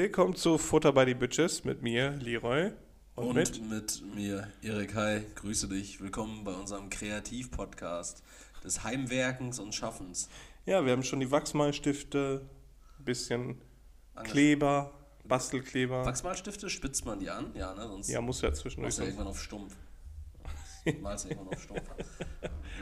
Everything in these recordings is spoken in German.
Willkommen zu Futter by the Bitches mit mir, Leroy. Und, und mit? mit mir, Erik. Hi, grüße dich. Willkommen bei unserem Kreativ-Podcast des Heimwerkens und Schaffens. Ja, wir haben schon die Wachsmalstifte, ein bisschen Kleber, Bastelkleber. Wachsmalstifte spitzt man die an? Ja, ne? Sonst ja, muss ja zwischendurch. Muss ja irgendwann auf stumpf. Malst irgendwann auf stumpf.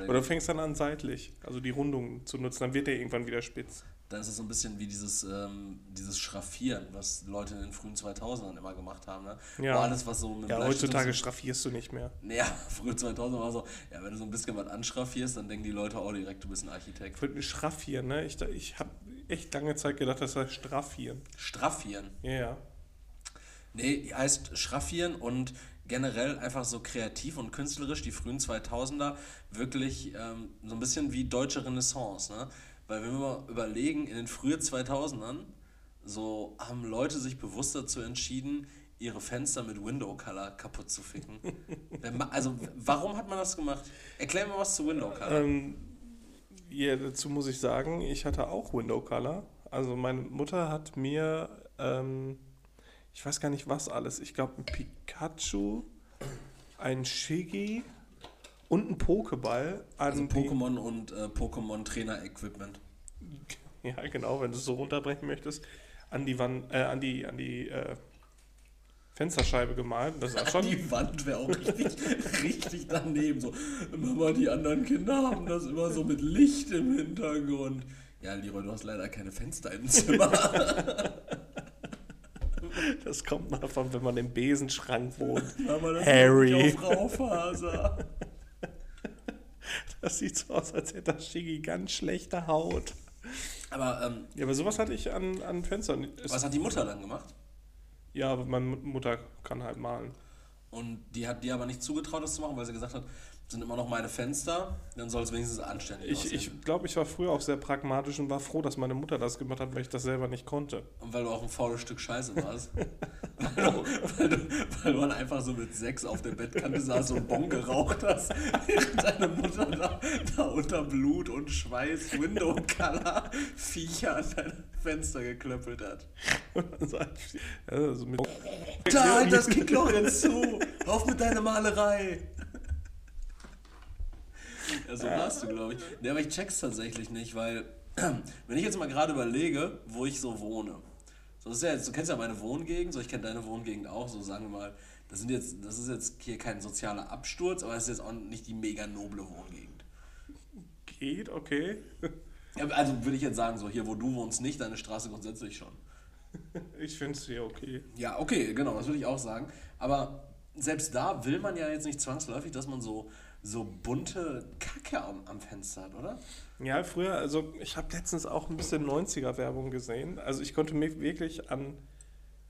Oder fängst dann an seitlich, also die Rundung zu nutzen, dann wird der irgendwann wieder spitz dann ist es so ein bisschen wie dieses, ähm, dieses Schraffieren, was Leute in den frühen 2000ern immer gemacht haben. Ne? Ja, Wo alles, was so mit ja heutzutage so, schraffierst du nicht mehr. Naja, früher 2000 war so, ja, wenn du so ein bisschen was anschraffierst, dann denken die Leute auch direkt, du bist ein Architekt. Ich Schraffieren, ne? Ich, ich habe echt lange Zeit gedacht, das heißt Straffieren. Straffieren? Ja, ja. Nee, heißt Schraffieren und generell einfach so kreativ und künstlerisch, die frühen 2000er, wirklich ähm, so ein bisschen wie deutsche Renaissance, ne? Weil wenn wir mal überlegen, in den frühen 2000ern, so haben Leute sich bewusst dazu entschieden, ihre Fenster mit Window Color kaputt zu ficken. also warum hat man das gemacht? Erklär mir was zu Window Color. Ähm, ja, dazu muss ich sagen, ich hatte auch Window Color. Also meine Mutter hat mir, ähm, ich weiß gar nicht was alles, ich glaube ein Pikachu, ein Shiggy und ein Pokéball. Also Pokémon und äh, Pokémon Trainer Equipment. Ja, genau, wenn du es so runterbrechen möchtest, an die Wand, äh, an die, an die äh, Fensterscheibe gemalt. Das ist schon die Wand wäre auch richtig, richtig daneben. So, Mama, die anderen Kinder haben das immer so mit Licht im Hintergrund. Ja, Leroy, du hast leider keine Fenster im Zimmer. Das kommt davon, wenn man im Besenschrank wohnt. Mama, das Harry. Auf Raufaser. Das sieht so aus, als hätte das Shiggy ganz schlechte Haut. Aber, ähm, ja, aber sowas hatte ich an, an Fenstern. Was hat die Mutter dann gemacht? Ja, meine Mutter kann halt malen. Und die hat dir aber nicht zugetraut, das zu machen, weil sie gesagt hat, sind immer noch meine Fenster, dann soll es wenigstens anständig ich, aussehen. Ich glaube, ich war früher auch sehr pragmatisch und war froh, dass meine Mutter das gemacht hat, weil ich das selber nicht konnte. Und weil du auch ein faules Stück Scheiße warst. weil, du, weil, du, weil du einfach so mit sechs auf der Bettkante saß und Bon geraucht hast, während deine Mutter da, da unter Blut und Schweiß Window Color Viecher an dein Fenster geklöppelt hat. also mit da, halt das Kickloch jetzt zu! Auf mit deiner Malerei! Ja, so warst du, glaube ich. Nee, aber ich check's tatsächlich nicht, weil, wenn ich jetzt mal gerade überlege, wo ich so wohne. So, ist ja jetzt, du kennst ja meine Wohngegend, so ich kenne deine Wohngegend auch, so sagen wir mal, das, sind jetzt, das ist jetzt hier kein sozialer Absturz, aber es ist jetzt auch nicht die mega noble Wohngegend. Geht, okay. Ja, also würde ich jetzt sagen, so hier, wo du wohnst, nicht, deine Straße grundsätzlich schon. Ich finde es hier okay. Ja, okay, genau, das würde ich auch sagen. Aber selbst da will man ja jetzt nicht zwangsläufig, dass man so so bunte Kacke am, am Fenster hat, oder? Ja, früher, also ich habe letztens auch ein bisschen 90er-Werbung gesehen. Also ich konnte mich wirklich an,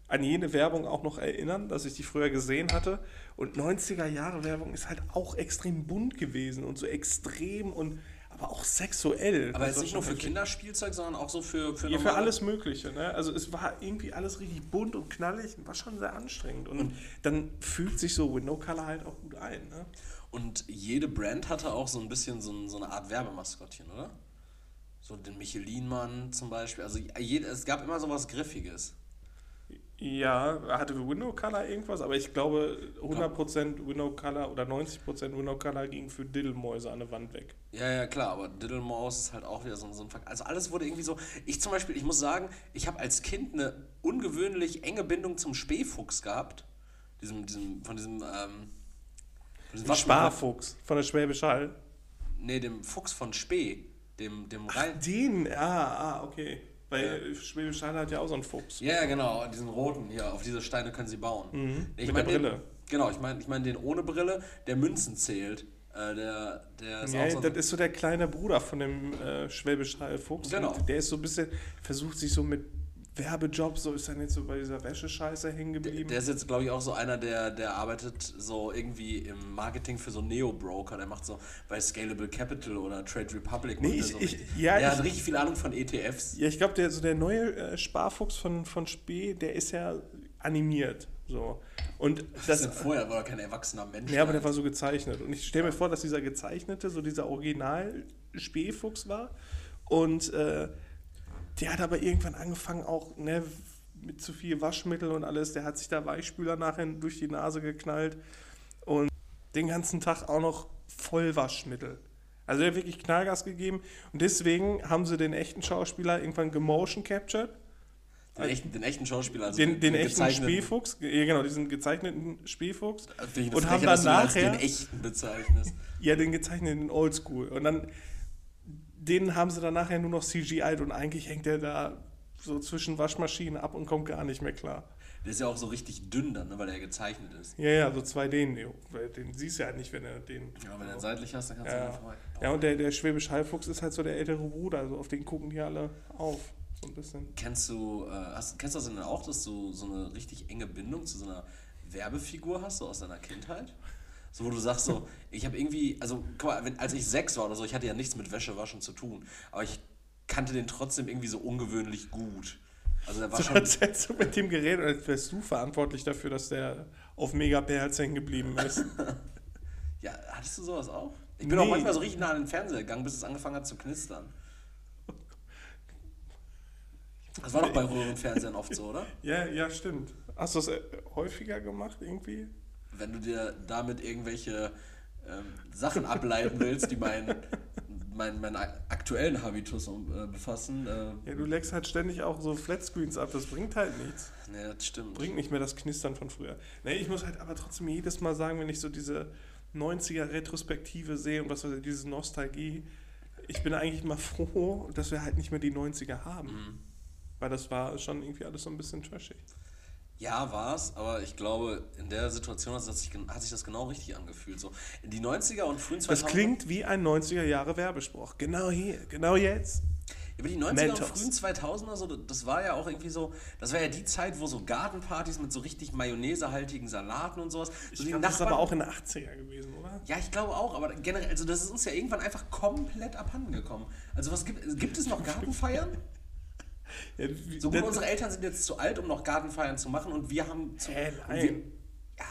an jene Werbung auch noch erinnern, dass ich die früher gesehen hatte. Und 90er-Jahre-Werbung ist halt auch extrem bunt gewesen und so extrem und aber auch sexuell. Aber jetzt nicht nur für Kinderspielzeug, sondern auch so für für, ja, für alles Mögliche. Ne? Also es war irgendwie alles richtig bunt und knallig und war schon sehr anstrengend. Und, und dann fühlt sich so Window Color halt auch gut ein. Ne? Und jede Brand hatte auch so ein bisschen so, so eine Art Werbemaskottchen, oder? So den Michelin-Mann zum Beispiel. Also jede, es gab immer so was Griffiges. Ja, hatte Window Color irgendwas, aber ich glaube 100% Window Color oder 90% Window Color ging für Diddlemäuse an der Wand weg. Ja, ja, klar, aber Diddlemaus ist halt auch wieder so, so ein Fakt. Also alles wurde irgendwie so. Ich zum Beispiel, ich muss sagen, ich habe als Kind eine ungewöhnlich enge Bindung zum Spähfuchs gehabt. Diesem, diesem, von diesem, ähm, Sparfuchs von der Schwäbisch Hall. Nee, dem Fuchs von Spee. Dem, dem Ach, den, ah, ah, okay. Weil ja. Schwäbisch Hall hat ja auch so einen Fuchs. Ja, ja, genau, diesen roten hier, auf diese Steine können sie bauen. Mhm. Ich Mit mein der Brille. Den, genau, ich meine ich mein den ohne Brille, der Münzen zählt. Äh, der, der ist ja, so das ist so der kleine Bruder von dem äh, Schwäbisch Hall Fuchs. Genau. der ist so ein bisschen, versucht sich so mit Werbejob, so ist er nicht so bei dieser Wäschescheiße hängen geblieben. Der ist jetzt, glaube ich, auch so einer, der, der arbeitet so irgendwie im Marketing für so Neo-Broker. Der macht so bei Scalable Capital oder Trade Republic. Nee, ich, so ich, ja, der ich, hat richtig viel Ahnung von ETFs. Ja, ich glaube, der, so der neue äh, Sparfuchs von, von Spee, der ist ja animiert. So. Und das, das vorher war er kein erwachsener Mensch. Ja, aber der war so gezeichnet. Und ich stelle mir vor, dass dieser gezeichnete, so dieser Original Spähfuchs war. Und äh, der hat aber irgendwann angefangen, auch ne, mit zu viel Waschmittel und alles. Der hat sich da Weichspüler nachher durch die Nase geknallt und den ganzen Tag auch noch voll Waschmittel. Also er hat wirklich Knallgas gegeben und deswegen haben sie den echten Schauspieler irgendwann gemotion captured. Den echten, den echten Schauspieler, also den, den echten gezeichneten- Spielfuchs, ja genau, diesen gezeichneten Spielfuchs. Also und haben dann nachher, den echten bezeichnest. ja, den gezeichneten Oldschool. Und dann, den haben sie dann nachher nur noch CGI und eigentlich hängt der da so zwischen Waschmaschinen ab und kommt gar nicht mehr klar. Der ist ja auch so richtig dünn dann, ne, weil er gezeichnet ist. Ja, ja, so 2D, Neo. Weil Den siehst du ja nicht, wenn er den. Ja, wenn du ihn seitlich hast, dann kannst du Ja, ihn vorbei. ja und der, der Schwäbisch Hallfuchs ist halt so der ältere Bruder, also auf den gucken die alle auf. So ein bisschen. Kennst du, äh, hast, kennst du das denn auch, dass du so eine richtig enge Bindung zu so einer Werbefigur hast, so aus deiner Kindheit? So, wo du sagst so, ich habe irgendwie, also, guck mal, wenn, als ich sechs war oder so, ich hatte ja nichts mit Wäschewaschen zu tun, aber ich kannte den trotzdem irgendwie so ungewöhnlich gut. Also der war So schon, als hättest du mit dem geredet und als wärst du verantwortlich dafür, dass der auf Megahertz hängen geblieben ist. ja, hattest du sowas auch? Ich bin auch Nee. manchmal so richtig nah an den Fernseher gegangen, bis es angefangen hat zu knistern. Das war doch bei Röhrenfernsehern oft so, oder? ja, ja, stimmt. Hast du das äh, häufiger gemacht irgendwie? Wenn du dir damit irgendwelche ähm, Sachen ableiten willst, die meinen mein, meinen aktuellen Habitus äh, befassen. Äh, Ja, du leckst halt ständig auch so Flatscreens ab, das bringt halt nichts. nee, das stimmt. Bringt nicht mehr das Knistern von früher. Nee, ich muss halt aber trotzdem jedes Mal sagen, wenn ich so diese 90er Retrospektive sehe und was weiß ich, diese Nostalgie, ich bin eigentlich mal froh, dass wir halt nicht mehr die 90er haben. Mhm. Weil das war schon irgendwie alles so ein bisschen trashig. Ja, war's, aber ich glaube, in der Situation hat sich, hat sich das genau richtig angefühlt. So, in die 90er und frühen 2000er. Das klingt wie ein 90er Jahre Werbespruch. Genau hier, genau jetzt. Über die 90er Mentos. und frühen 2000er, so, das war ja auch irgendwie so, das war ja die Zeit, wo so Gartenpartys mit so richtig mayonnaisehaltigen Salaten und sowas. So Ich die glaube, das ist aber auch in den 80er gewesen, oder? Ja, ich glaube auch, aber generell, also das ist uns ja irgendwann einfach komplett abhanden gekommen. Also was gibt, gibt es noch Gartenfeiern? So gut, unsere Eltern sind jetzt zu alt, um noch Gartenfeiern zu machen und wir haben zu, Hä, wir, ja,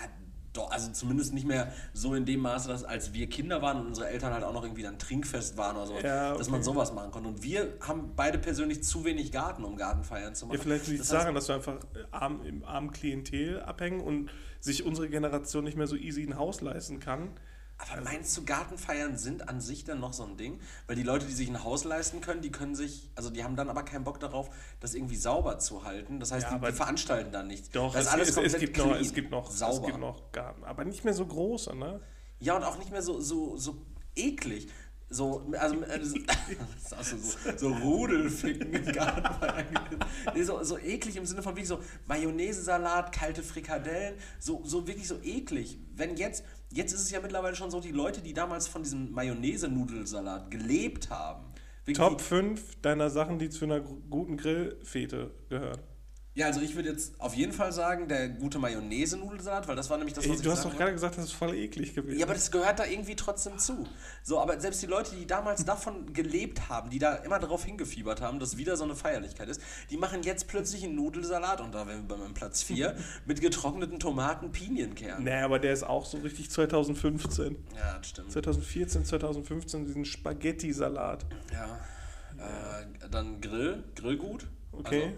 doch, also zumindest nicht mehr so in dem Maße, dass als wir Kinder waren und unsere Eltern halt auch noch irgendwie dann Trinkfest waren oder so, Ja, dass man okay. sowas machen konnte. Und wir haben beide persönlich zu wenig Garten, um Gartenfeiern zu machen. Ja, vielleicht liegt es Das daran, dass wir einfach arm, im armen Klientel abhängen und sich unsere Generation nicht mehr so easy ein Haus leisten kann. Aber meinst du, Gartenfeiern sind an sich dann noch so ein Ding? Weil die Leute, die sich ein Haus leisten können, die können sich, also die haben dann aber keinen Bock darauf, das irgendwie sauber zu halten. Das heißt, Ja, die, aber- die veranstalten dann nichts. Doch, das es, ist alles es, es, komplett gibt noch, clean, es gibt noch, sauber. es gibt noch Garten, aber nicht mehr so große, ne? Ja, und auch nicht mehr so, so, so eklig. So, also, äh, so, so, so Rudelficken im Garten. nee, so, so eklig im Sinne von wirklich so Mayonnaise-Salat, kalte Frikadellen, so, so wirklich so eklig. Wenn jetzt, jetzt ist es ja mittlerweile schon so, die Leute, die damals von diesem Mayonnaise-Nudelsalat gelebt haben. Top 5 deiner Sachen, die zu einer guten Grillfete gehören. Ja, also ich würde jetzt auf jeden Fall sagen, der gute Mayonnaise-Nudelsalat, weil das war nämlich das, was Ey, ich du hast doch gerade gesagt, das ist voll eklig gewesen. Ja, aber das gehört da irgendwie trotzdem zu. So, aber selbst die Leute, die damals davon gelebt haben, die da immer darauf hingefiebert haben, dass wieder so eine Feierlichkeit ist, die machen jetzt plötzlich einen Nudelsalat, und da wären wir bei meinem Platz 4, mit getrockneten Tomaten, Pinienkernen. nee, aber der ist auch so richtig 2015. Ja, das stimmt. 2014, 2015 diesen Spaghetti-Salat. Ja. Äh, dann Grill, Grillgut. Okay.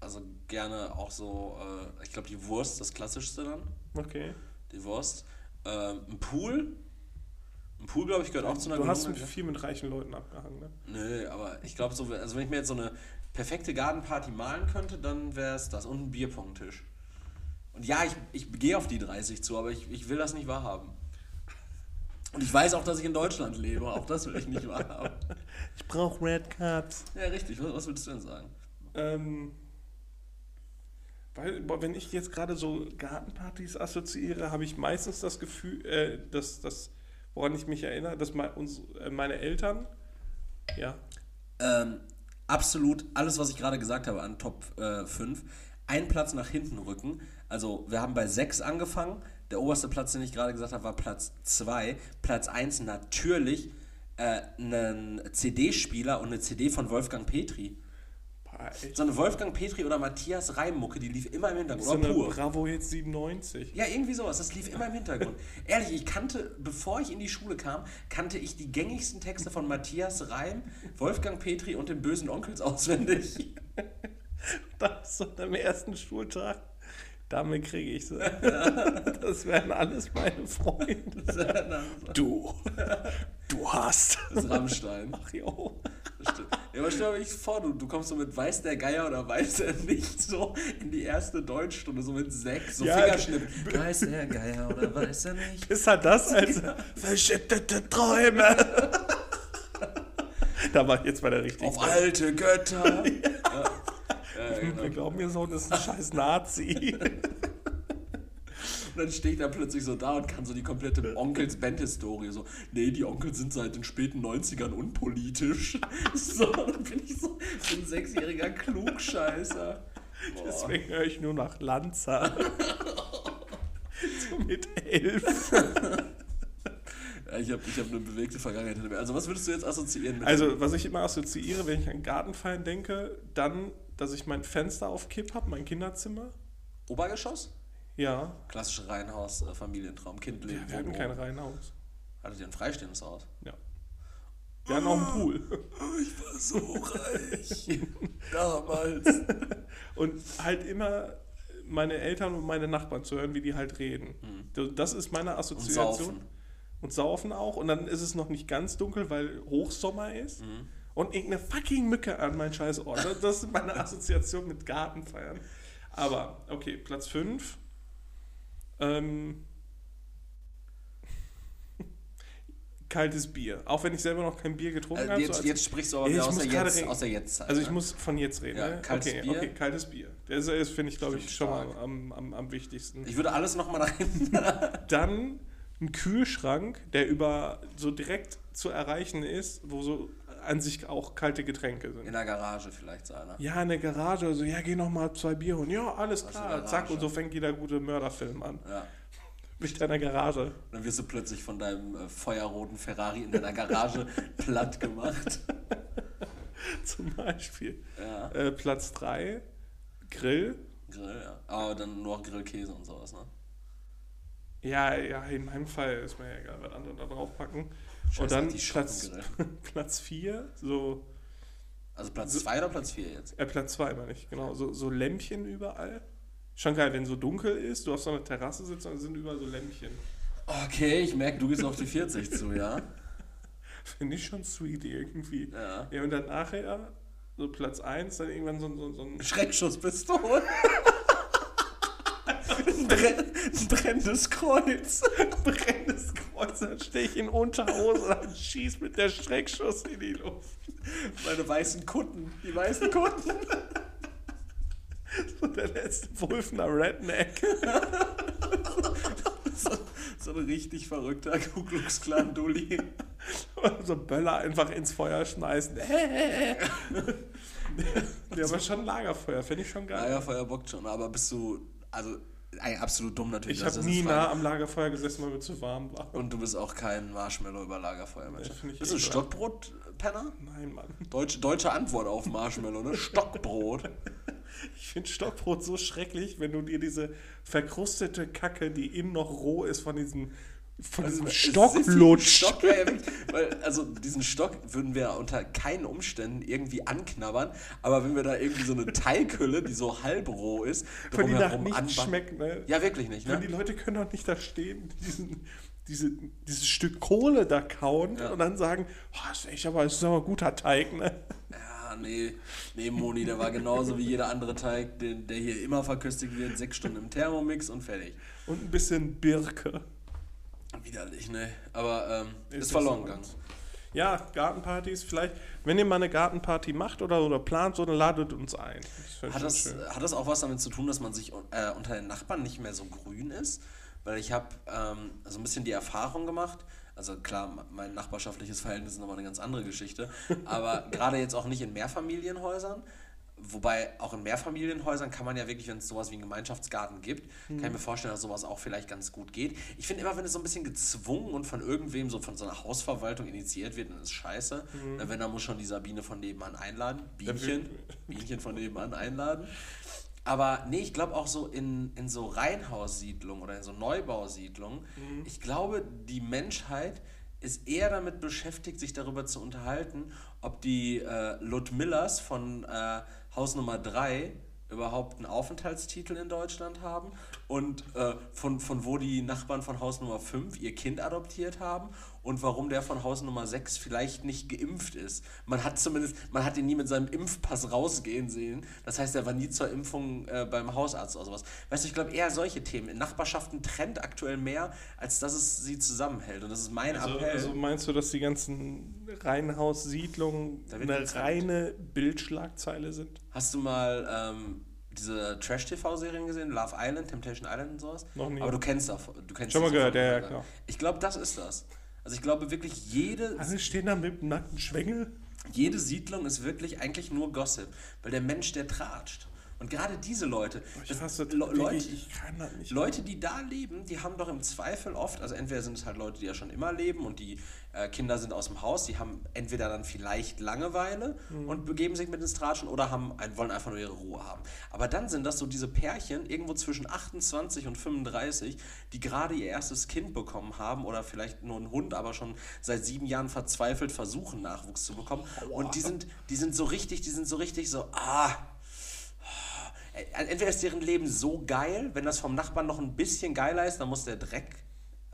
Also, also gerne auch so, äh, ich glaube, die Wurst, das klassischste dann. Okay. Die Wurst. Ähm, ein Pool. Ein Pool, glaube ich, gehört auch zu einer Du hast mit viel mit reichen Leuten abgehangen, ne? Nö, aber ich glaube, so, also wenn ich mir jetzt so eine perfekte Gartenparty malen könnte, dann wäre es das und ein Bierpongtisch. Und ja, ich, ich gehe auf die 30 zu, aber ich, ich will das nicht wahrhaben. Und ich weiß auch, dass ich in Deutschland lebe, auch das will ich nicht wahrhaben. Ich brauche Red Cups. Ja, richtig, was, was willst du denn sagen? Ähm, weil, wenn ich jetzt gerade so Gartenpartys assoziiere, habe ich meistens das Gefühl, äh, dass das, woran ich mich erinnere, dass mein, uns, äh, meine Eltern, ja, Ähm, absolut alles, was ich gerade gesagt habe an Top äh, 5, einen Platz nach hinten rücken. Also wir haben bei 6 angefangen. Der oberste Platz, den ich gerade gesagt habe, war Platz 2. Platz 1 natürlich äh, einen CD-Spieler und eine CD von Wolfgang Petri. Echt, So eine Wolfgang Petri oder Matthias Reimmucke, die lief immer im Hintergrund. so eine pur. Bravo Hits 97. Ja, irgendwie sowas. Das lief immer im Hintergrund. Ehrlich, ich kannte, bevor ich in die Schule kam, kannte ich die gängigsten Texte von Matthias Reim, Wolfgang Petri und den bösen Onkels auswendig. Dann so am ersten Schultag, damit kriege ich sie. Das wären alles meine Freunde. Du, du hast. Das ist Rammstein. Ach jo. Das stimmt. Ja, aber stell dir nicht vor, du, du kommst so mit weiß der Geier oder weiß er nicht so in die erste Deutschstunde, so mit sechs, so Ja, Fingerschnipp. Weiß der Geier oder weiß er nicht? Ist halt das als verschüttete Träume. Da war ich jetzt bei der richtigen. Auf alte Götter. ja. Ja, genau. Wir glauben, ihr Sohn ist ein scheiß Nazi. Und dann stehe ich da plötzlich so da und kann so die komplette Onkels-Band-Historie so, nee, die Onkels sind seit den späten 90ern unpolitisch. So, dann bin ich so, so ein sechsjähriger Klugscheißer. Boah. Deswegen höre ich nur nach Lanza. so mit elf. Ich habe ich hab eine bewegte Vergangenheit hinter mir. Also was würdest du jetzt assoziieren mit Also, was ich immer assoziiere, wenn ich an Gartenfeiern denke, dann, dass ich mein Fenster auf Kipp habe, mein Kinderzimmer. Obergeschoss? Ja. Klassische Reihenhaus, äh, Familientraum, Kind leben. Wir hatten kein. Reihenhaus. Hattet ihr ein freistehendes Haus? Ja. Wir hatten auch einen Pool. Ich war so reich. Damals. Und halt immer meine Eltern und meine Nachbarn zu hören, wie die halt reden. Das ist meine Mhm. Und Assoziation. saufen. Und saufen auch. Und dann ist es noch nicht ganz dunkel, weil Hochsommer ist. Mhm. Und irgendeine fucking Mücke an mein scheiß Ort. Das- Das ist meine Assoziation mit Gartenfeiern. Aber, okay, Platz 5. Ähm, kaltes Bier. Auch wenn ich selber noch kein Bier getrunken Äh, habe. jetzt, so jetzt sprichst du aber wieder ich aus muss der, jetzt, aus der Jetztzeit. Also ich ne? muss von jetzt reden. Ja, ne? kaltes okay, Bier. okay, kaltes Bier. Das ist, finde ich, glaube ich, schon mal am, am, am wichtigsten. Ich würde alles nochmal rein. Dann ein Kühlschrank, der über so direkt zu erreichen ist, wo so an sich auch kalte Getränke sind. In der Garage vielleicht so einer. Ja, in der Garage, also ja, geh noch mal zwei Bier holen. Ja, alles Aus klar. Zack, und so fängt jeder gute Mörderfilm an. Ja. Mit deiner Garage. Dann wirst du plötzlich von deinem äh, feuerroten Ferrari in deiner Garage platt gemacht. Zum Beispiel. Ja. Äh, Platz 3, Grill. Grill, ja. Aber dann nur Grillkäse und sowas, ne? Ja, ja, in meinem Fall ist mir ja egal, was andere da drauf packen. Scheiß und dann Platz. Platz 4, so, Also Platz 2 oder Platz 4 jetzt? äh, Platz 2 meine ich, genau, so, so Lämpchen überall. Schon geil, wenn so dunkel ist, du auf so einer Terrasse sitzt und es sind überall so Lämpchen. Okay, ich merke, du gehst auf die 40 zu, ja? Finde ich schon sweet irgendwie. Ja. Ja, und dann nachher, so Platz 1, dann irgendwann so, so, so ein Schreckschusspistole. ein, brenn, ein brennendes Kreuz. brennendes Kreuz, dann stehe ich in Unterhose und schieß mit der Schreckschuss in die Luft. Meine weißen Kutten. Die weißen Kutten. So der letzte Wulfener Redneck. So, so ein richtig verrückter Ku Klux Klan Dulli. so Böller einfach ins Feuer schmeißen. ja, aber schon Lagerfeuer, finde ich schon geil. Lagerfeuer bockt schon, aber bist du, also absolut dumm natürlich. ich habe nie nah am Lagerfeuer gesessen, weil mir zu warm war. Und du bist auch kein Marshmallow über Lagerfeuer, Mensch. Ich Bist du eh Stockbrot-Penner? Nein, Mann. Deutsche, deutsche Antwort auf Marshmallow, ne? Stockbrot. Ich finde Stockbrot so schrecklich, wenn du dir diese verkrustete Kacke, die innen noch roh ist, von diesem, von diesem Stock lutscht. Stock. Weil, also diesen Stock würden wir unter keinen Umständen irgendwie anknabbern, aber wenn wir da irgendwie so eine Teighülle, die so halbroh ist, Von die nach drumherum nichts anba- schmeckt, ne? Ja, wirklich nicht, Wenn die ne? Leute können doch nicht da stehen, diesen, diese, dieses Stück Kohle da kauen Ja. und dann sagen, oh, das ist echt aber, ist aber ein guter Teig, ne? Ja, nee, nee, Moni, der war genauso wie jeder andere Teig, den, der hier immer verköstigt wird, sechs Stunden im Thermomix und fertig. Und ein bisschen Birke. Widerlich, ne? Aber ähm, ist, nicht verloren gegangen. Ja, Gartenpartys, vielleicht, wenn ihr mal eine Gartenparty macht oder, oder plant, so, dann ladet uns ein. Das Hat das, schön. hat das auch was damit zu tun, dass man sich äh, unter den Nachbarn nicht mehr so grün ist? Weil ich habe ähm, so ein bisschen die Erfahrung gemacht, also klar, mein nachbarschaftliches Verhältnis ist nochmal eine ganz andere Geschichte, aber gerade jetzt auch nicht in Mehrfamilienhäusern, wobei auch in Mehrfamilienhäusern kann man ja wirklich, wenn es sowas wie einen Gemeinschaftsgarten gibt, kann ich mir vorstellen, dass sowas auch vielleicht ganz gut geht. Ich finde immer, wenn es so ein bisschen gezwungen und von irgendwem, so von so einer Hausverwaltung initiiert wird, dann ist es scheiße. Äh, Wenn, dann muss schon die Sabine von nebenan einladen, Bienchen, Bienchen von nebenan einladen. Aber nee, ich glaube auch so in, in so Reihenhaussiedlungen oder in so Neubausiedlungen, ich glaube, die Menschheit ist eher damit beschäftigt, sich darüber zu unterhalten, ob die äh, Ludmillas von äh, Haus Nummer 3 überhaupt einen Aufenthaltstitel in Deutschland haben und äh, von, von wo die Nachbarn von Haus Nummer 5 ihr Kind adoptiert haben und warum der von Haus Nummer 6 vielleicht nicht geimpft ist. Man hat zumindest, man hat ihn nie mit seinem Impfpass rausgehen sehen. Das heißt, er war nie zur Impfung äh, beim Hausarzt oder sowas. Weißt du, ich glaube eher solche Themen. In Nachbarschaften trennt aktuell mehr, als dass es sie zusammenhält. Und das ist mein Also, Appell. also meinst du, dass die ganzen Reihenhaussiedlungen eine reine Bildschlagzeile sind? Hast du mal ähm, diese Trash-TV-Serien gesehen? Love Island, Temptation Island und sowas? Noch nie. Aber du kennst davon. Du kennst Schon mal gehört, ja, ja, klar. Ich glaube, das ist das. Also ich glaube wirklich, jede, Alle stehen da mit dem nackten Schwengel. jede Siedlung ist wirklich eigentlich nur Gossip. Weil der Mensch, der tratscht. Und gerade diese Leute, Ich das- hasse Le- Leute, ich kann das nicht. Leute, die da leben, die haben doch im Zweifel oft, also entweder sind es halt Leute, die ja schon immer leben und die äh, Kinder sind aus dem Haus, die haben entweder dann vielleicht Langeweile Mhm. und begeben sich mit ins Tratschen oder haben, ein, wollen einfach nur ihre Ruhe haben. Aber dann sind das so diese Pärchen irgendwo zwischen 28 und 35, die gerade ihr erstes Kind bekommen haben oder vielleicht nur einen Hund, aber schon seit sieben Jahren verzweifelt versuchen, Nachwuchs zu bekommen. Und die sind, die sind so richtig, die sind so richtig so, ah, entweder ist deren Leben so geil, wenn das vom Nachbarn noch ein bisschen geiler ist, dann muss der Dreck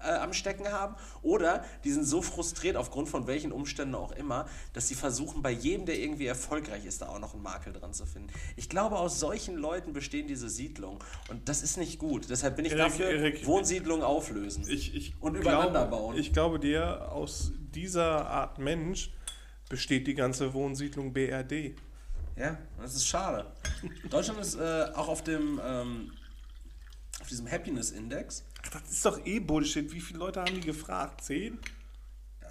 äh, am Stecken haben. Oder die sind so frustriert aufgrund von welchen Umständen auch immer, dass sie versuchen, bei jedem, der irgendwie erfolgreich ist, da auch noch einen Makel dran zu finden. Ich glaube, aus solchen Leuten bestehen diese Siedlungen. Und das ist nicht gut. Deshalb bin ich Erik, dafür, Erik, Wohnsiedlungen auflösen. Ich, ich Und glaube, übereinander bauen. Ich glaube dir, aus dieser Art Mensch besteht die ganze Wohnsiedlung BRD. Ja, das ist schade. Deutschland ist äh, auch auf dem ähm, auf diesem Happiness Index Ach, das ist doch eh Bullshit. Wie viele Leute haben die gefragt? Zehn?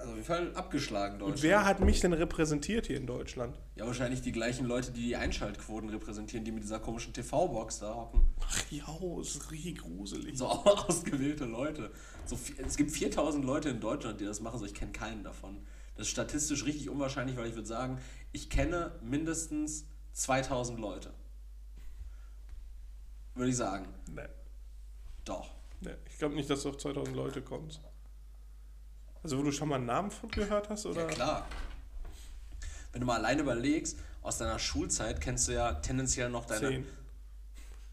also auf jeden Fall abgeschlagen Deutschland. Und wer hat mich denn repräsentiert hier in Deutschland? Ja, wahrscheinlich die gleichen Leute, die die Einschaltquoten repräsentieren, die mit dieser komischen TV-Box da hocken. Ach ja, das ist richtig gruselig. So ausgewählte Leute. So, es gibt 4000 Leute in Deutschland, die das machen, so ich kenne keinen davon. Das ist statistisch richtig unwahrscheinlich, weil ich würde sagen, ich kenne mindestens 2000 Leute. Würde ich sagen. Nee, Doch. nee. Ich glaube nicht, dass du auf 2000 Leute kommst. Also, wo du schon mal einen Namen von gehört hast? Oder? Ja, klar. Wenn du mal alleine überlegst, aus deiner Schulzeit kennst du ja tendenziell noch deine. Zehn.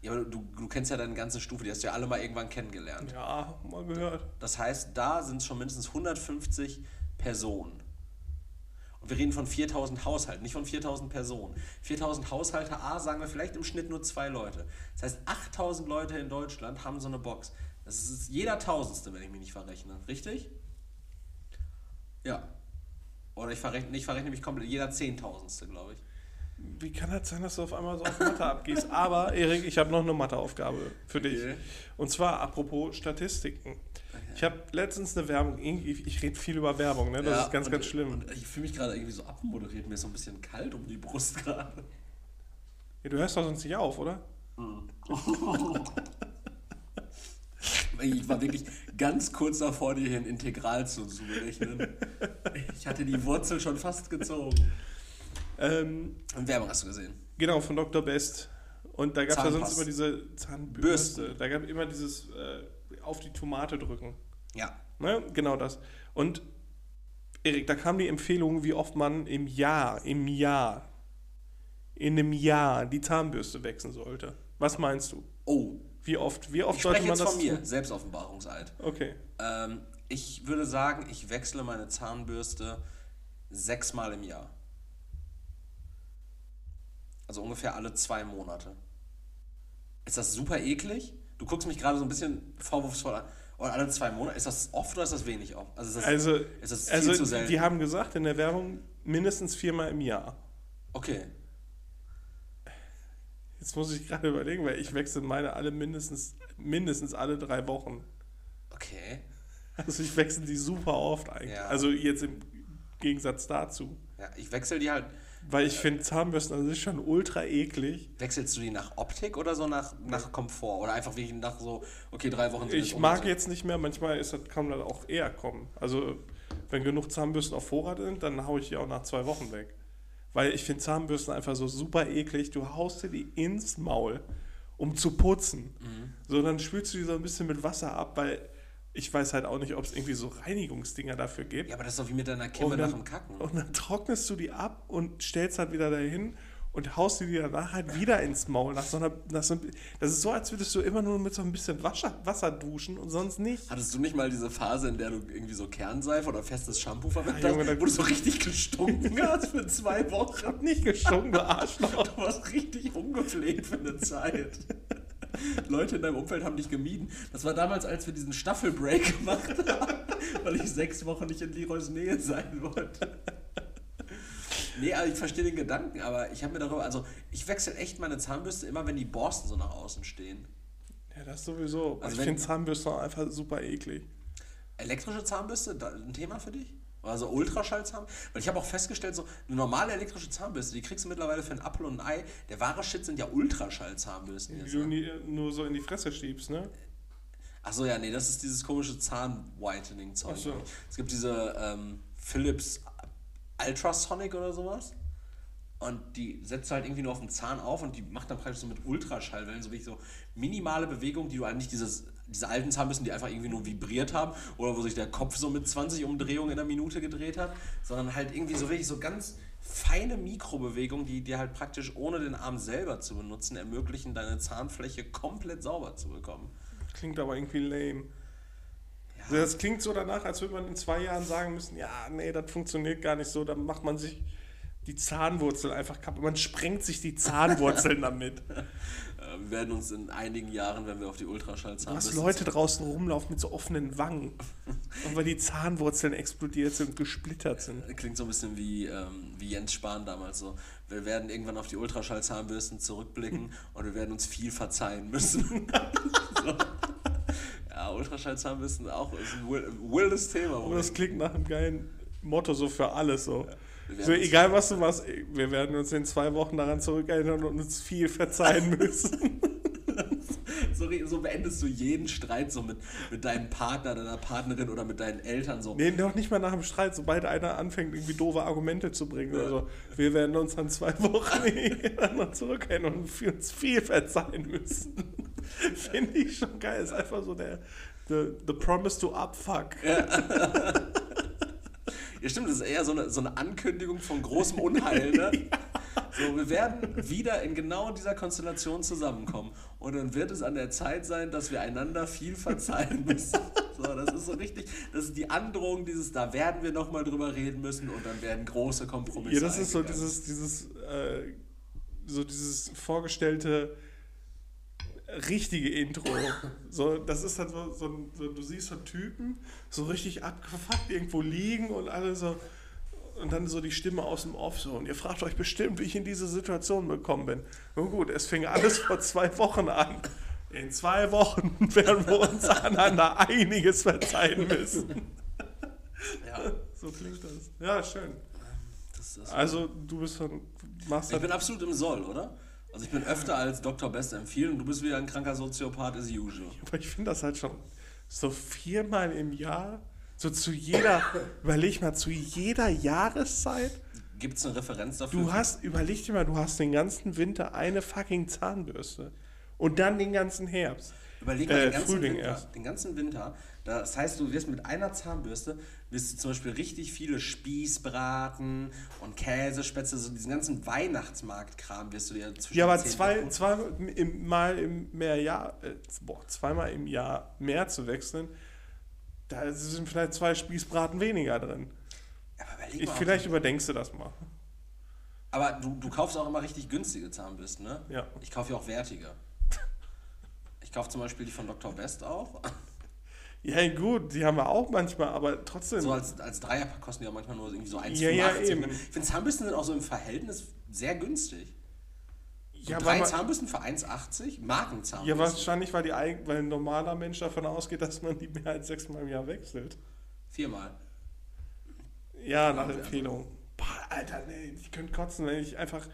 Ja, aber du, du kennst ja deine ganze Stufe, die hast du ja alle mal irgendwann kennengelernt. Ja, mal gehört. Das heißt, da sind es schon mindestens 150 Personen. Und wir reden von 4000 Haushalten, nicht von 4000 Personen. 4000 Haushalte, A, sagen wir vielleicht im Schnitt nur zwei Leute. Das heißt, 8000 Leute in Deutschland haben so eine Box. Das ist jeder Tausendste, wenn ich mich nicht verrechne. Richtig? Ja. Oder ich verrechne, ich verrechne mich komplett, jeder Zehntausendste, glaube ich. Wie kann das sein, dass du auf einmal so auf Mathe abgehst? Aber, Erik, ich habe noch eine Matheaufgabe für dich. Okay. Und zwar apropos Statistiken. Ich habe letztens eine Werbung, irgendwie- ich rede viel über Werbung, ne? das Ja, ist ganz, und, ganz schlimm. Und ich fühle mich gerade irgendwie so abmoderiert, mir ist so ein bisschen kalt um die Brust gerade. Ja, du hörst doch sonst nicht auf, oder? Ich war wirklich ganz kurz davor, dir hier ein Integral zu, zu berechnen. Ich hatte die Wurzel schon fast gezogen. Ähm, Und Werbung hast du gesehen. genau, von Dr. Best. Und da gab es ja sonst immer diese Zahnbürste. Bürsten. Da gab es immer dieses äh, auf die Tomate drücken. Ja. Ne? Genau das. Und Erik, da kam die Empfehlung, wie oft man im Jahr, im Jahr, in einem Jahr die Zahnbürste wechseln sollte. Was meinst du? Oh, Wie oft? Wie oft ich sollte man jetzt das von mir, tun? Selbstoffenbarungseid. Okay. Ähm, ich würde sagen, ich wechsle meine Zahnbürste sechsmal im Jahr. Also ungefähr alle zwei Monate. Ist das super eklig? Du guckst mich gerade so ein bisschen vorwurfsvoll an. Oder alle zwei Monate? Ist das oft oder ist das wenig oft? Also ist das, Also, ist das viel also zu selten? die haben gesagt in der Werbung mindestens viermal im Jahr. okay. Jetzt muss ich gerade überlegen, weil ich wechsle meine alle mindestens, mindestens alle drei Wochen. Okay. Also ich wechsle die super oft eigentlich. Ja. Also jetzt im Gegensatz dazu. Ja, ich wechsle die halt. Weil ich finde Zahnbürsten an sich schon ultra eklig. Wechselst du die nach Optik oder so nach, nach Komfort? Oder einfach wie nach so, okay, drei Wochen sind Ich mag jetzt nicht mehr, manchmal ist das, kann das auch eher kommen. Also wenn genug Zahnbürsten auf Vorrat sind, dann haue ich die auch nach zwei Wochen weg. Weil ich finde Zahnbürsten einfach so super eklig. Du haust dir die ins Maul, um zu putzen. Mhm. So, dann spülst du die so ein bisschen mit Wasser ab, weil ich weiß halt auch nicht, ob es irgendwie so Reinigungsdinger dafür gibt. Ja, aber das ist doch wie mit deiner Kimme nach dem Kacken. Und dann trocknest du die ab und stellst halt wieder dahin und haust die dir danach halt wieder ins Maul. Nach so einer, nach so, ein- das ist so, als würdest du immer nur mit so ein bisschen Wasser, Wasser duschen und sonst nicht. Hattest du nicht mal diese Phase, in der du irgendwie so Kernseife oder festes Shampoo verwendet Ja, Junge, hast, wo du so richtig gestunken hast für zwei Ich Wochen? hab nicht gestunken, du Arschloch. Du warst richtig ungepflegt für eine Zeit. Leute in deinem Umfeld haben dich gemieden. Das war damals, als wir diesen Staffelbreak gemacht haben, weil ich sechs Wochen nicht in Leroys Nähe sein wollte. Nee, aber ich verstehe den Gedanken, aber ich habe mir darüber, also ich wechsle echt meine Zahnbürste immer, wenn die Borsten so nach außen stehen. Ja, das sowieso. Also ich finde Zahnbürste einfach super eklig. Elektrische Zahnbürste, ein Thema für dich? Also Ultraschallzahn? Weil ich habe auch festgestellt, so eine normale elektrische Zahnbürste, die kriegst du mittlerweile für einen Apfel und ein Ei. Der wahre Shit sind ja Ultraschallzahnbürsten Die jetzt. du nie, nur so in die Fresse schiebst, ne? Achso, ja, nee, das ist dieses komische Zahn-Whitening-Zeug. So. Es gibt diese ähm, Philips Ultrasonic oder sowas. Und die setzt du halt irgendwie nur auf den Zahn auf und die macht dann praktisch so mit Ultraschallwellen so wirklich so minimale Bewegungen, die du eigentlich dieses, diese alten Zahnbürsten, die einfach irgendwie nur vibriert haben oder wo sich der Kopf so mit 20 Umdrehungen in der Minute gedreht hat, sondern halt irgendwie so wirklich so ganz feine Mikrobewegungen, die dir halt praktisch ohne den Arm selber zu benutzen ermöglichen, deine Zahnfläche komplett sauber zu bekommen. Klingt aber irgendwie lame. Ja. Also das klingt so danach, als würde man in zwei Jahren sagen müssen, ja, nee, das funktioniert gar nicht so. Dann macht man sich die Zahnwurzel einfach kaputt. Man sprengt sich die Zahnwurzeln damit. Wir werden uns in einigen Jahren, wenn wir auf die Du Ultraschallzahnbürste... hast Leute draußen rumlaufen mit so offenen Wangen. Und weil die Zahnwurzeln explodiert sind und gesplittert sind. Klingt so ein bisschen wie, ähm, wie Jens Spahn damals so. Wir werden irgendwann auf die Ultraschallzahnbürsten zurückblicken und wir werden uns viel verzeihen müssen. so. Ja, Ultraschallzahnbürsten auch ist ein wil- wildes Thema. Aber das klingt nach einem geilen Motto so für alles so. Werden So, egal was du machst, wir werden uns in zwei Wochen daran zurückerinnern und uns viel verzeihen müssen. so, so beendest du jeden Streit so mit, mit deinem Partner, deiner Partnerin oder mit deinen Eltern so. Nee, noch nicht mal nach dem Streit, sobald einer anfängt, irgendwie doofe Argumente zu bringen. Also, wir werden uns an zwei Wochen daran zurückerinnern und für uns viel verzeihen müssen. Finde ich schon geil. Ist einfach so der the, the promise to upfuck. Ja, stimmt, das ist eher so eine, so eine Ankündigung von großem Unheil, ne? So, wir werden wieder in genau dieser Konstellation zusammenkommen. Und dann wird es an der Zeit sein, dass wir einander viel verzeihen müssen. So, das ist so richtig, das ist die Androhung dieses, da werden wir nochmal drüber reden müssen und dann werden große Kompromisse Ja, das ist so dieses, dieses, äh, so dieses vorgestellte richtige Intro. So, das ist dann so, so, ein- so, du siehst so einen Typen, so richtig abgefuckt irgendwo liegen und alle so. Und dann so die Stimme aus dem Off so. Und ihr fragt euch bestimmt, wie ich in diese Situation gekommen bin. Nun gut, es fing alles vor zwei Wochen an. In zwei Wochen werden wir uns aneinander einiges verzeihen müssen. Ja, So klingt das. Ja, schön. das ist Also, du bist von. Machst ich bin absolut im Soll, oder? Also ich bin öfter als Dr. Best empfehlen und du bist wieder ein kranker Soziopath as usual. Aber ich finde das halt schon so viermal im Jahr, so zu jeder, überleg mal, zu jeder Jahreszeit. Gibt es eine Referenz dafür? Du hast, überleg dir mal, du hast den ganzen Winter eine fucking Zahnbürste. Und dann den ganzen Herbst. Überleg mal, Äh, den, ganzen Frühling Winter, erst. den ganzen Winter, das heißt, du wirst mit einer Zahnbürste, wirst du zum Beispiel richtig viele Spießbraten und Käsespätzle, so diesen ganzen Weihnachtsmarktkram wirst du dir zwischen Ja, aber zwei, zwei im, mal im mehr Jahr, äh, boah, zweimal im Jahr mehr zu wechseln, da sind vielleicht zwei Spießbraten weniger drin. Aber, überleg Ich, mal, vielleicht überdenkst du das mal. aber du, du kaufst auch immer richtig günstige Zahnbürsten, ne? Ja. Ich kaufe ja auch wertige. Ich kaufe zum Beispiel die von Dr. Best auch. Ja, gut, die haben wir auch manchmal, aber trotzdem. So als, als Dreierpack kosten die ja manchmal nur irgendwie so 1,85. Ja, ja, eben. Ich finde Zahnbürsten sind auch so im Verhältnis sehr günstig. So ja, drei man- Zahnbürsten für 1,80? Markenzahnbürsten. Ja, wahrscheinlich, weil, die, weil ein normaler Mensch davon ausgeht, dass man die mehr als sechsmal im Jahr wechselt. Viermal. Ja, nach Empfehlung. Boah, Alter, nee, ich könnte kotzen, wenn ich einfach,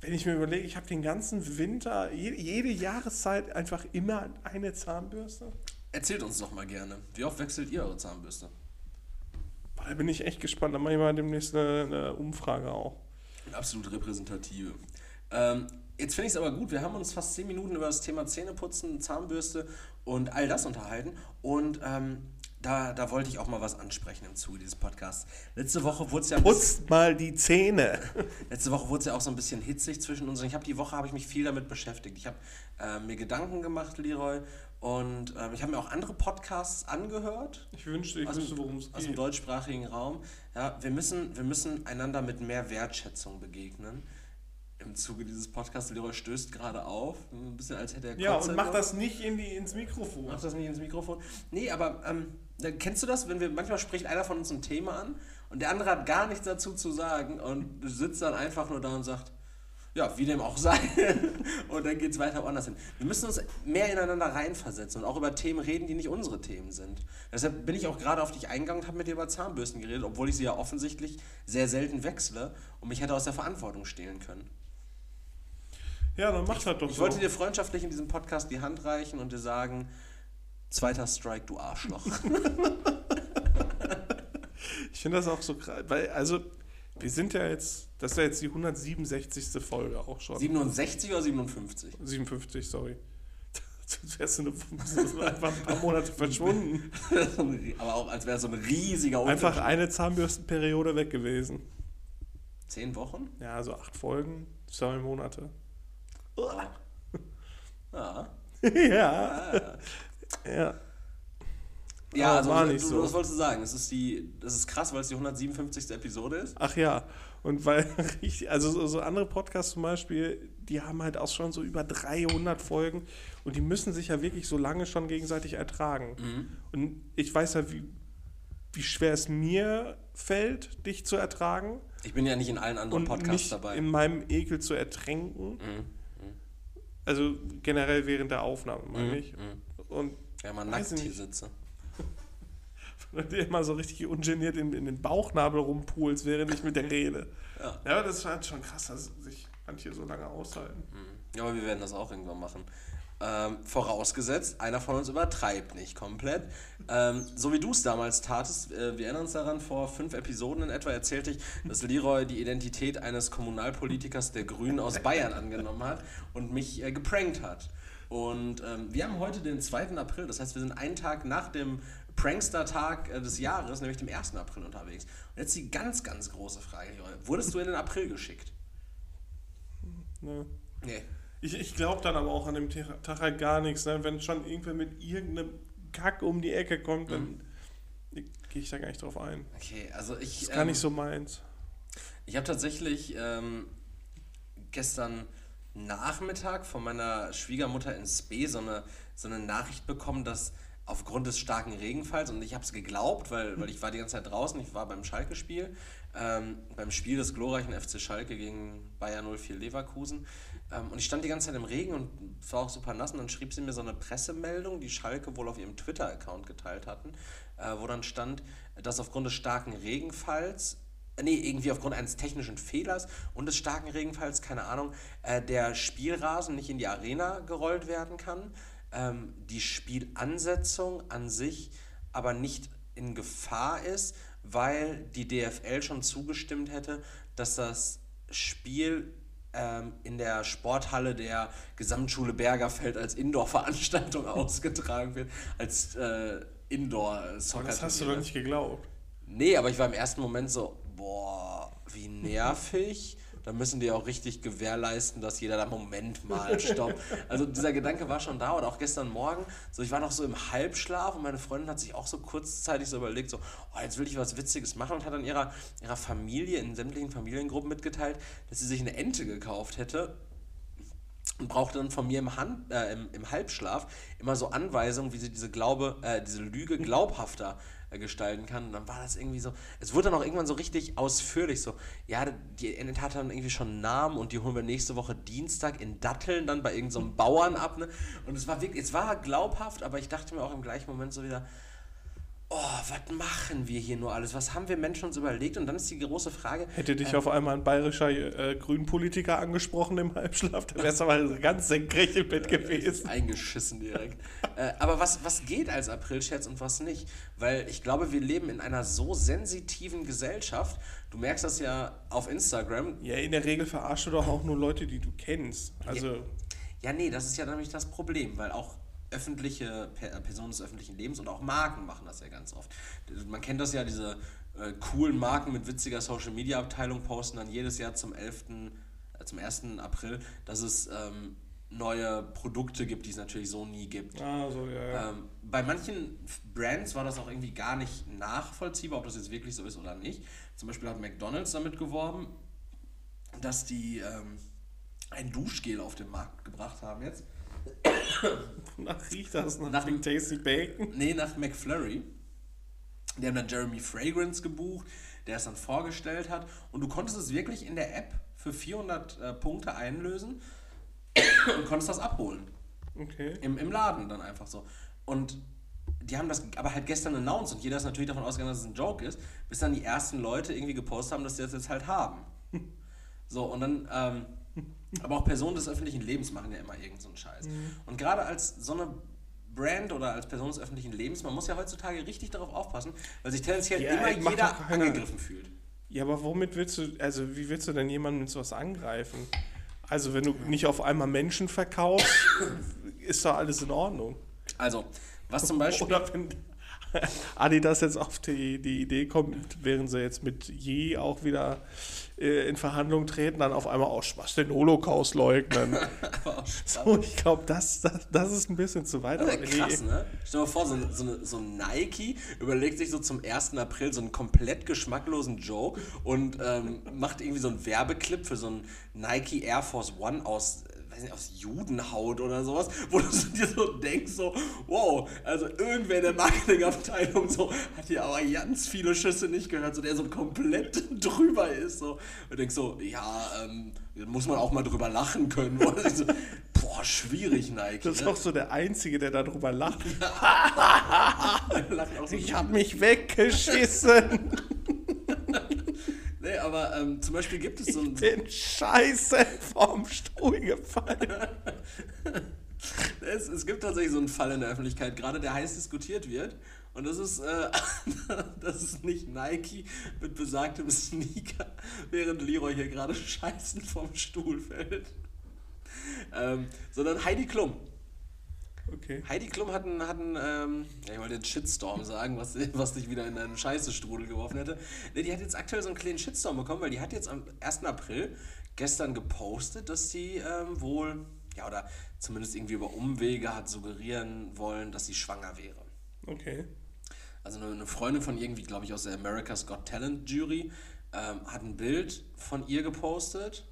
wenn ich mir überlege, ich habe den ganzen Winter, je, jede Jahreszeit einfach immer eine Zahnbürste. Erzählt uns doch mal gerne, wie oft wechselt ihr eure Zahnbürste? Da bin ich echt gespannt. Dann mache ich mal demnächst eine, eine Umfrage auch. Eine absolut repräsentative. Ähm, jetzt finde ich es aber gut. Wir haben uns fast zehn Minuten über das Thema Zähneputzen, Zahnbürste und all das unterhalten. Und ähm, da, da wollte ich auch mal was ansprechen im Zuge dieses Podcasts. Letzte Woche wurde es ja. Putzt mal die Zähne. Letzte Woche wurde es ja auch so ein bisschen hitzig zwischen uns. Und ich habe die Woche habe ich mich viel damit beschäftigt. Ich habe äh, mir Gedanken gemacht, Leroy. Und äh, ich habe mir auch andere Podcasts angehört. Ich wünschte, ich aus wüsste, dem, worum es aus dem geht. deutschsprachigen Raum. Ja, wir müssen, wir müssen einander mit mehr Wertschätzung begegnen. Im Zuge dieses Podcasts, Leroy stößt gerade auf, ein bisschen als hätte er Ja, und im mach Mund. das nicht in die, ins Mikrofon. Mach das nicht ins Mikrofon. Nee, aber ähm, kennst du das, wenn wir manchmal spricht einer von uns ein Thema an und der andere hat gar nichts dazu zu sagen und sitzt dann einfach nur da und sagt, ja, wie dem auch sei. und dann geht es weiter woanders hin. Wir müssen uns mehr ineinander reinversetzen und auch über Themen reden, die nicht unsere Themen sind. Deshalb bin ich auch gerade auf dich eingegangen und habe mit dir über Zahnbürsten geredet, obwohl ich sie ja offensichtlich sehr selten wechsle und mich hätte aus der Verantwortung stehlen können. Ja, dann mach das doch Ich so. wollte dir freundschaftlich in diesem Podcast die Hand reichen und dir sagen, zweiter Strike, du Arschloch. Ich finde das auch so krass, weil, also, wir sind ja jetzt, das ist ja jetzt die 167. Folge auch schon. 67 oder 57? 57, sorry. Du wärst eine- einfach ein paar Monate verschwunden. Aber auch als wäre es so ein riesiger Einfach eine Zahnbürstenperiode weg gewesen. Zehn Wochen? Ja, so acht Folgen, zwei Monate. Ja. ja. Ja. Ja, Aber also war nicht du, so. was wolltest du sagen? Das ist, die, das ist krass, weil es die 157. Episode ist. Ach ja. Und weil, ich, also so, so andere Podcasts zum Beispiel, die haben halt auch schon so über 300 Folgen und die müssen sich ja wirklich so lange schon gegenseitig ertragen. Mhm. Und ich weiß ja, wie, wie schwer es mir fällt, dich zu ertragen Ich bin ja nicht in allen anderen und Podcasts nicht dabei. in meinem Ekel zu ertränken. Mhm. Also generell während der Aufnahme, meine Mhm. ich. Und Ja, Weiß nackt hier sitze. Und dir immer so richtig ungeniert in, in den Bauchnabel rumpulst, während ich mit der rede. Ja. Ja, das ist halt schon krass, dass sich manche so lange aushalten. Ja, aber wir werden das auch irgendwann machen. Ähm, vorausgesetzt, einer von uns übertreibt nicht komplett. Ähm, so wie du es damals tatest, äh, wir erinnern uns daran, vor fünf Episoden in etwa erzählte ich, dass Leroy die Identität eines Kommunalpolitikers der Grünen aus Bayern angenommen hat und mich äh, geprankt hat. Und ähm, wir haben heute den 2. April, das heißt, wir sind einen Tag nach dem Prankster-Tag äh, des Jahres, nämlich dem 1. April unterwegs. Und jetzt die ganz, ganz große Frage. Wurdest du in den April geschickt? Ne? Nee. Ich, ich glaube dann aber auch an dem Tag halt gar nichts. Ne? Wenn schon irgendwer mit irgendeinem Kack um die Ecke kommt, dann gehe ich da gar nicht drauf ein. Okay, also ich. Das ist gar ähm, nicht so meins. Ich habe tatsächlich ähm, gestern Nachmittag von meiner Schwiegermutter in Spee so eine, so eine Nachricht bekommen, dass aufgrund des starken Regenfalls, und ich habe es geglaubt, weil, weil ich war die ganze Zeit draußen, ich war beim Schalke-Spiel, ähm, beim Spiel des glorreichen FC Schalke gegen Bayer 04 Leverkusen. Ähm, und ich stand die ganze Zeit im Regen und war auch super nass. Und dann schrieb sie mir so eine Pressemeldung, die Schalke wohl auf ihrem Twitter-Account geteilt hatten, äh, wo dann stand, dass aufgrund des starken Regenfalls nee, irgendwie aufgrund eines technischen Fehlers und des starken Regenfalls, keine Ahnung, äh, der Spielrasen nicht in die Arena gerollt werden kann, ähm, die Spielansetzung an sich aber nicht in Gefahr ist, weil die DFL schon zugestimmt hätte, dass das Spiel ähm, in der Sporthalle der Gesamtschule Bergerfeld als Indoor-Veranstaltung ausgetragen wird, als äh, Indoor-Soccer. Aber das hast du doch nicht geglaubt. Nee, aber ich war im ersten Moment so, boah, wie nervig. Da müssen die auch richtig gewährleisten, dass jeder da Moment mal stoppt. Also dieser Gedanke war schon da und auch gestern Morgen. So, ich war noch so im Halbschlaf und meine Freundin hat sich auch so kurzzeitig so überlegt, so, oh, jetzt will ich was Witziges machen und hat dann ihrer, ihrer Familie in sämtlichen Familiengruppen mitgeteilt, dass sie sich eine Ente gekauft hätte und brauchte dann von mir im, Hand, äh, im, im Halbschlaf immer so Anweisungen, wie sie diese Glaube, äh, diese Lüge glaubhafter gestalten kann. Und dann war das irgendwie so, es wurde dann auch irgendwann so richtig ausführlich so, ja, die Ente hat dann irgendwie schon einen Namen und die holen wir nächste Woche Dienstag in Datteln dann bei irgendeinem so Bauern ab. Ne? Und es war wirklich, es war glaubhaft, aber ich dachte mir auch im gleichen Moment so wieder, oh, was machen wir hier nur alles? Was haben wir Menschen uns überlegt? Und dann ist die große Frage. Hätte dich äh, auf einmal ein bayerischer äh, Grünpolitiker angesprochen im Halbschlaf, dann wärst du aber ganz senkrecht im Bett gewesen. Eingeschissen direkt. äh, aber was, was geht als Aprilscherz und was nicht? Weil ich glaube, wir leben in einer so sensitiven Gesellschaft. Du merkst das ja auf Instagram. Ja, in der Regel verarschst du doch auch nur Leute, die du kennst. Also. Ja, ja nee, das ist ja nämlich das Problem, weil auch öffentliche Personen des öffentlichen Lebens und auch Marken machen das ja ganz oft. Man kennt das ja, diese äh, coolen Marken mit witziger Social Media Abteilung posten dann jedes Jahr zum 11., äh, zum 1. April, dass es ähm, neue Produkte gibt, die es natürlich so nie gibt. Ah, so, ja, ja. Ähm, bei manchen Brands war das auch irgendwie gar nicht nachvollziehbar, ob das jetzt wirklich so ist oder nicht. Zum Beispiel hat McDonalds damit geworben, dass die ähm, ein Duschgel auf den Markt gebracht haben jetzt Nach riecht das? Nach, nach dem Tasty Bacon? Nee, nach McFlurry. Die haben dann Jeremy Fragrance gebucht, der es dann vorgestellt hat. Und du konntest es wirklich in der App für 400 äh, Punkte einlösen und konntest das abholen. Okay. Im, Im Laden dann einfach so. Und die haben das aber halt gestern announced und jeder ist natürlich davon ausgegangen, dass es ein Joke ist, bis dann die ersten Leute irgendwie gepostet haben, dass sie das jetzt halt haben. so, und dann ähm, aber auch Personen des öffentlichen Lebens machen ja immer irgendeinen so Scheiß. Mhm. Und gerade als so eine Brand oder als Person des öffentlichen Lebens, man muss ja heutzutage richtig darauf aufpassen, weil sich tendenziell ja, immer jeder angegriffen fühlt. Ja, aber womit willst du, also wie willst du denn jemanden mit sowas angreifen? Also wenn du nicht auf einmal Menschen verkaufst, ist doch alles in Ordnung. Also, was zum Beispiel... Oder wenn Adidas jetzt auf die, die Idee kommt, während sie jetzt mit Je auch wieder in Verhandlungen treten, dann auf einmal auch Spaß den Holocaust leugnen. so, ich glaube, das, das, das ist ein bisschen zu weit. Das ist krass, ne? Stell dir mal vor, so, so, so ein Nike überlegt sich so zum 1. April so einen komplett geschmacklosen Joke und ähm, macht irgendwie so einen Werbeclip für so einen Nike Air Force One aus weiß nicht, aus Judenhaut oder sowas, wo du dir so denkst, so, wow, also irgendwer in der Marketingabteilung so, hat hier aber ganz viele Schüsse nicht gehört, so der so komplett drüber ist, so. Und denkst so, ja, ähm, muss man auch mal drüber lachen können. so, boah, schwierig, Nike. Das ist ne? auch so der Einzige, der darüber lacht. lacht so ich hab mich weggeschissen. Ähm, zum Beispiel gibt es so ein. Ich bin scheiße vom Stuhl gefallen. es, es gibt tatsächlich so einen Fall in der Öffentlichkeit, gerade der heiß diskutiert wird. Und das ist, äh, das ist nicht Nike mit besagtem Sneaker, während Leroy hier gerade scheißend vom Stuhl fällt. Ähm, sondern Heidi Klum. Okay. Heidi Klum hat einen, hat einen ähm, ich wollte jetzt Shitstorm sagen, was, was dich wieder in einen Scheißestrudel geworfen hätte. Die hat jetzt aktuell so einen kleinen Shitstorm bekommen, weil die hat jetzt am 1. April gestern gepostet, dass sie ähm, wohl, ja, oder zumindest irgendwie über Umwege hat suggerieren wollen, dass sie schwanger wäre. Okay. Also eine, eine Freundin von irgendwie, glaube ich, aus der America's Got Talent Jury, ähm, hat ein Bild von ihr gepostet,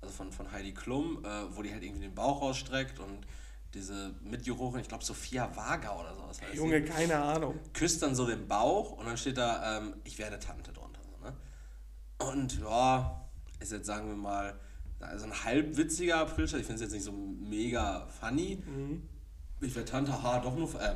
also von, von Heidi Klum, äh, wo die halt irgendwie den Bauch rausstreckt und diese Mitjurorin, ich glaube Sophia Vaga oder sowas heißt Junge, sie. keine Ahnung. Küsst dann so den Bauch und dann steht da, ähm, ich werde Tante drunter. So, ne? Und ja, ist jetzt sagen wir mal, also ein halbwitziger Aprilscherz. Ich finde es jetzt nicht so mega funny. Mhm. Ich werde Tante, haha, doch nur, äh,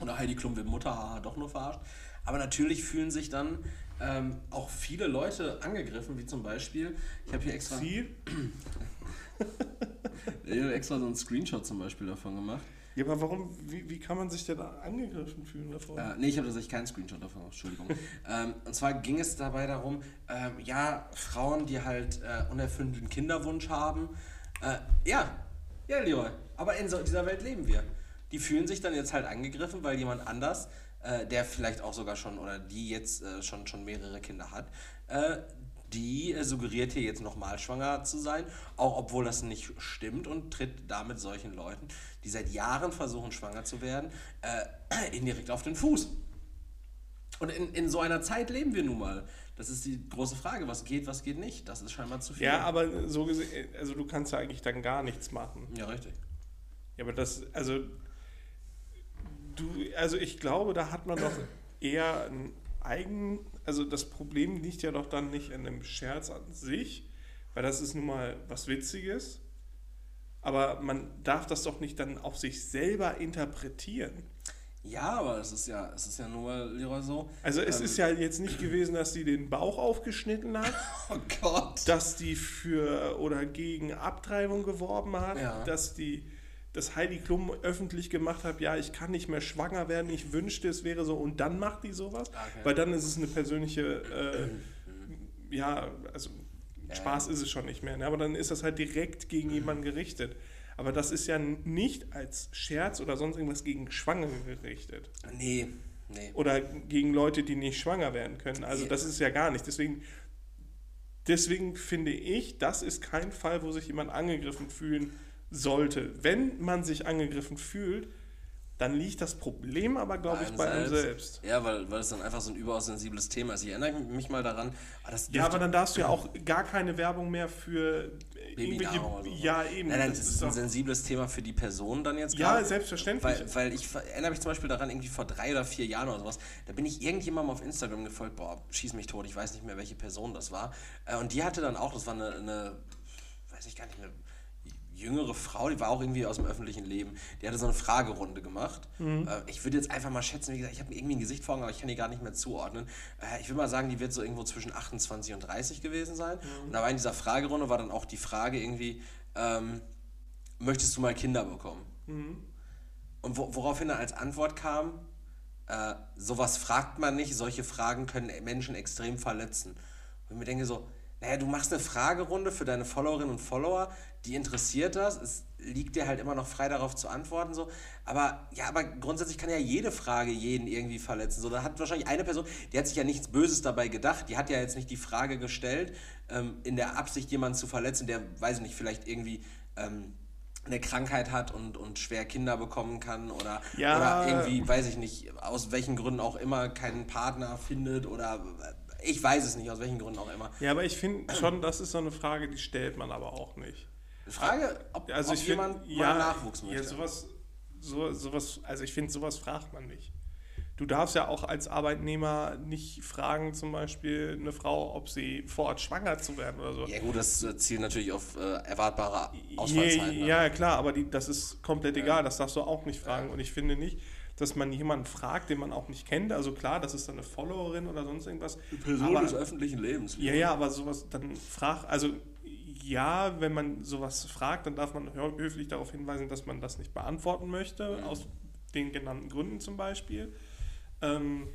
oder Heidi Klum wird Mutter, haha, doch nur verarscht. Aber natürlich fühlen sich dann ähm, auch viele Leute angegriffen, wie zum Beispiel, ich habe hier extra. Sie? ich habe extra so einen Screenshot zum Beispiel davon gemacht. Ja, aber warum, wie, wie kann man sich denn angegriffen fühlen davon? Äh, nee, ich habe tatsächlich keinen Screenshot davon, Entschuldigung. ähm, und zwar ging es dabei darum, ähm, ja, Frauen, die halt äh, unerfüllten Kinderwunsch haben, äh, ja, ja, Leroy, aber in so, dieser Welt leben wir. Die fühlen sich dann jetzt halt angegriffen, weil jemand anders, äh, der vielleicht auch sogar schon oder die jetzt äh, schon, schon mehrere Kinder hat, äh, die äh, suggeriert hier jetzt nochmal schwanger zu sein, auch obwohl das nicht stimmt und tritt damit solchen Leuten, die seit Jahren versuchen, schwanger zu werden, äh, indirekt auf den Fuß. Und in, in so einer Zeit leben wir nun mal. Das ist die große Frage, was geht, was geht nicht. Das ist scheinbar zu viel. Ja, aber so gesehen, also du kannst ja eigentlich dann gar nichts machen. Ja, richtig. Ja, aber das, also du, also ich glaube, da hat man doch eher ein eigen, also das Problem liegt ja doch dann nicht in dem Scherz an sich, weil das ist nun mal was Witziges. Aber man darf das doch nicht dann auf sich selber interpretieren. Ja, aber es ist ja, es ist ja nur mal Leroy so. Also es ähm, ist ja jetzt nicht gewesen, dass sie den Bauch aufgeschnitten hat, Oh Gott. dass die für oder gegen Abtreibung geworben hat, Ja. dass die dass Heidi Klum öffentlich gemacht hat, ja, ich kann nicht mehr schwanger werden, ich wünschte, es wäre so und dann macht die sowas, Okay. weil dann ist es eine persönliche, äh, ja, also Spaß ist es schon nicht mehr, ne? aber dann ist das halt direkt gegen jemanden gerichtet. Aber das ist ja nicht als Scherz oder sonst irgendwas gegen Schwangere gerichtet. Nee, nee. Oder gegen Leute, die nicht schwanger werden können. Also Ja. das ist ja gar nicht. Deswegen, deswegen finde ich, das ist kein Fall, wo sich jemand angegriffen fühlen sollte. Wenn man sich angegriffen fühlt, dann liegt das Problem aber, glaube ich, bei einem selbst. Ja, weil, weil es dann einfach so ein überaus sensibles Thema ist. Ich erinnere mich mal daran, aber das Ja, aber dann darfst du ja auch gar keine Werbung mehr für irgendwelche... Babynahrung oder so. Ja, eben. Nein, nein, das das ist ist ein sensibles Thema für die Person dann jetzt Ja, gerade. selbstverständlich. Weil, weil ich erinnere mich zum Beispiel daran, irgendwie vor drei oder vier Jahren oder sowas, da bin ich irgendjemandem auf Instagram gefolgt, boah, schieß mich tot, ich weiß nicht mehr, welche Person das war. Äh, Und die hatte dann auch, das war eine, eine weiß ich gar nicht, eine jüngere Frau, die war auch irgendwie aus dem öffentlichen Leben, die hatte so eine Fragerunde gemacht. Mhm. Äh, Ich würde jetzt einfach mal schätzen, wie gesagt, ich habe mir irgendwie ein Gesicht vor Augen, aber ich kann die gar nicht mehr zuordnen. Äh, Ich würde mal sagen, die wird so irgendwo zwischen 28 und 30 gewesen sein. Mhm. Und war in dieser Fragerunde war dann auch die Frage irgendwie, ähm, möchtest du mal Kinder bekommen? Und wo, woraufhin er als Antwort kam, äh, sowas fragt man nicht, solche Fragen können Menschen extrem verletzen. Und ich mir denke so, naja, du machst eine Fragerunde für deine Followerinnen und Follower, die interessiert das, es liegt dir halt immer noch frei darauf zu antworten, so. Aber ja, aber grundsätzlich kann ja jede Frage jeden irgendwie verletzen. So, da hat wahrscheinlich eine Person, die hat sich ja nichts Böses dabei gedacht, die hat ja jetzt nicht die Frage gestellt, ähm, in der Absicht, jemanden zu verletzen, der, weiß ich nicht, vielleicht irgendwie ähm, eine Krankheit hat und, und schwer Kinder bekommen kann oder, Ja. oder irgendwie, weiß ich nicht, aus welchen Gründen auch immer keinen Partner findet oder ich weiß es nicht, aus welchen Gründen auch immer. Ja, aber ich finde schon, das ist so eine Frage, die stellt man aber auch nicht. Frage, ob, Also ob jemand find, mal ja, Nachwuchs möchte. Ja, sowas, so, sowas, also ich finde, sowas fragt man nicht. Du darfst ja auch als Arbeitnehmer nicht fragen, zum Beispiel eine Frau, ob sie vorhat, schwanger zu werden oder so. ja gut, das äh, zielt natürlich auf äh, erwartbare Ausfallzeiten. Ja, ja, klar, aber die, das ist komplett egal, das darfst du auch nicht fragen. Und ich finde nicht, dass man jemanden fragt, den man auch nicht kennt. Also klar, das ist dann eine Followerin oder sonst irgendwas. Person aber, des öffentlichen Lebens. Ja, ja, aber sowas, dann frag, also ja, wenn man sowas fragt, dann darf man hö- höflich darauf hinweisen, dass man das nicht beantworten möchte, aus den genannten Gründen zum Beispiel. Ähm,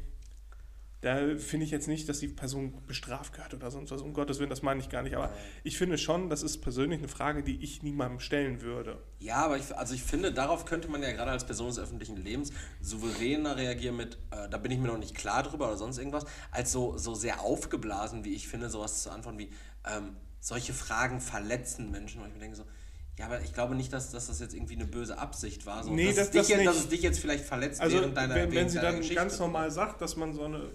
da finde ich jetzt nicht, dass die Person bestraft gehört oder sonst was. Um Gottes Willen, das meine ich gar nicht. Aber ich finde schon, das ist persönlich eine Frage, die ich niemandem stellen würde. Ja, aber ich, also ich finde, darauf könnte man ja gerade als Person des öffentlichen Lebens souveräner reagieren mit, äh, da bin ich mir noch nicht klar drüber oder sonst irgendwas, als so, so sehr aufgeblasen, wie ich finde, sowas zu antworten wie, ähm, solche Fragen verletzen Menschen. Und ich mir denke so, ja, aber ich glaube nicht, dass, dass das jetzt irgendwie eine böse Absicht war. So, Nee, dass, das- es dich das jetzt, dass es dich jetzt vielleicht verletzt Also während deiner wenn, wenn sie dann Geschichte. ganz normal sagt, dass man so eine,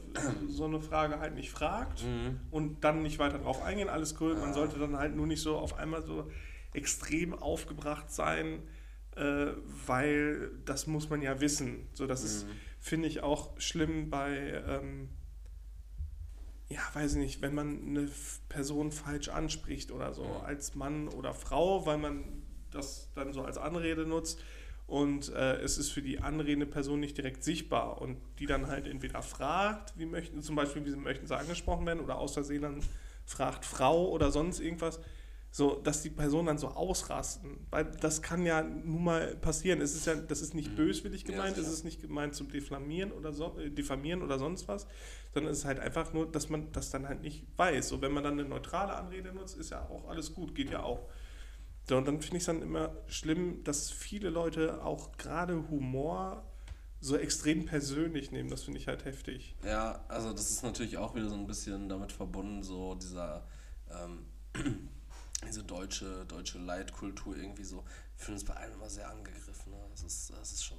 so eine Frage halt nicht fragt Mhm. und dann nicht weiter drauf eingehen, alles cool. Man sollte dann halt nur nicht so auf einmal so extrem aufgebracht sein, äh, weil das muss man ja wissen. So, das Mhm. ist, finde ich, auch schlimm bei, ähm, ja, weiß ich nicht, wenn man eine Person falsch anspricht oder so, als Mann oder Frau, weil man das dann so als Anrede nutzt und äh, es ist für die anredende Person nicht direkt sichtbar und die dann halt entweder fragt, wie möchten, zum Beispiel, wie möchten sie angesprochen werden oder aus Versehen dann fragt Frau oder sonst irgendwas, so, dass die Personen dann so ausrasten, weil das kann ja nun mal passieren. Es ist ja, das ist nicht böswillig Mhm. Ja, gemeint, es sicher. ist nicht gemeint zum Diffamieren oder so, äh, diffamieren oder sonst was, es ist halt einfach nur, dass man das dann halt nicht weiß. So, wenn man dann eine neutrale Anrede nutzt, ist ja auch alles gut, geht ja auch. So, und dann finde ich es dann immer schlimm, dass viele Leute auch gerade Humor so extrem persönlich nehmen. Das finde ich halt heftig. Ja, also das ist natürlich auch wieder so ein bisschen damit verbunden, so dieser, ähm, diese deutsche, deutsche Leitkultur irgendwie so. Ich finde es bei allen immer sehr angegriffen. Ne? Das, ist, das ist schon.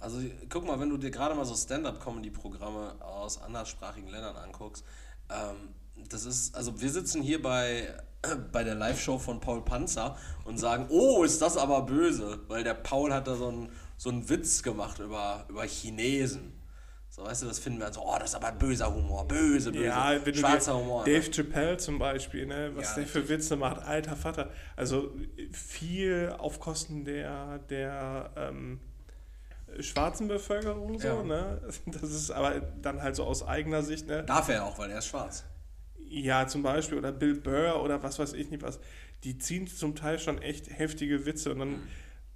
Also guck mal, wenn du dir gerade mal so Stand-up-Comedy-Programme aus anderssprachigen Ländern anguckst, ähm, das ist, also wir sitzen hier bei, bei der Live-Show von Paul Panzer und sagen, oh, ist das aber böse, weil der Paul hat da so einen, so einen Witz gemacht über, über Chinesen. So, weißt du, das finden wir dann so, oh, das ist aber böser Humor, böse, böse, Ja, wenn schwarzer Humor. Dave ne? Chappelle zum Beispiel, ne, was Ja, der für Witze macht, alter Vater. Also viel auf Kosten der, der ähm, schwarzen Bevölkerung so, Ja. ne? Das ist aber dann halt so aus eigener Sicht, ne? Darf er ja auch, weil er ist schwarz. Ja, zum Beispiel, oder Bill Burr oder was weiß ich nicht was. Die ziehen zum Teil schon echt heftige Witze. Und dann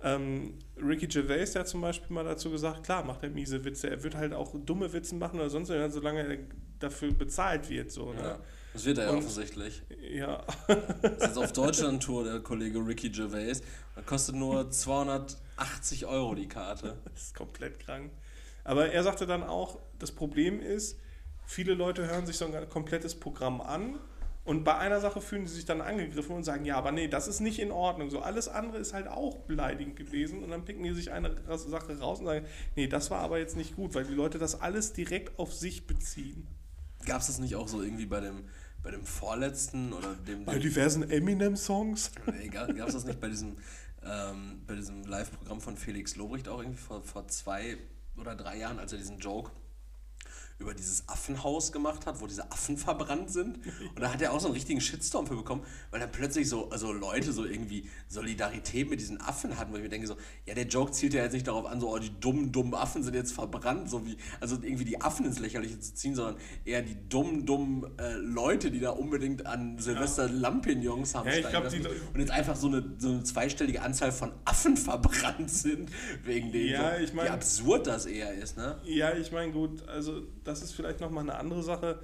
ähm, Ricky Gervais, der hat zum Beispiel mal dazu gesagt, klar, macht er miese Witze. Er wird halt auch dumme Witze machen oder sonst was, solange er dafür bezahlt wird. So, Ja. ne? Das wird er ja offensichtlich. ja. Das ist auf Deutschland-Tour, der Kollege Ricky Gervais. Das kostet nur 280 Euro die Karte. Das ist komplett krank. Aber er sagte dann auch, das Problem ist, viele Leute hören sich so ein komplettes Programm an und bei einer Sache fühlen sie sich dann angegriffen und sagen, ja, aber nee, das ist nicht in Ordnung. So alles andere ist halt auch beleidigend gewesen und dann picken die sich eine Sache raus und sagen, nee, das war aber jetzt nicht gut, weil die Leute das alles direkt auf sich beziehen. Gab es das nicht auch so irgendwie bei dem, bei dem vorletzten oder dem. Bei diversen Eminem-Songs. Nee, gab es das nicht bei diesem, ähm, bei diesem Live-Programm von Felix Lobrecht auch irgendwie vor, vor zwei oder drei Jahren, als er diesen Joke über dieses Affenhaus gemacht hat, wo diese Affen verbrannt sind. Und da hat er auch so einen richtigen Shitstorm für bekommen, weil dann plötzlich so also Leute so irgendwie Solidarität mit diesen Affen hatten, wo ich mir denke so, ja, der Joke zielt ja jetzt nicht darauf an, so, oh, die dummen, dummen Affen sind jetzt verbrannt, so wie, also irgendwie die Affen ins Lächerliche zu ziehen, sondern eher die dummen, dummen äh, Leute, die da unbedingt an Silvester Lampignons haben Ja, ich steigen glaub, lassen. und jetzt einfach so eine, so eine zweistellige Anzahl von Affen verbrannt sind, wegen denen, Ja, so, ich mein- wie absurd das eher ist, ne? Ja, ich meine, gut, also das ist vielleicht nochmal eine andere Sache,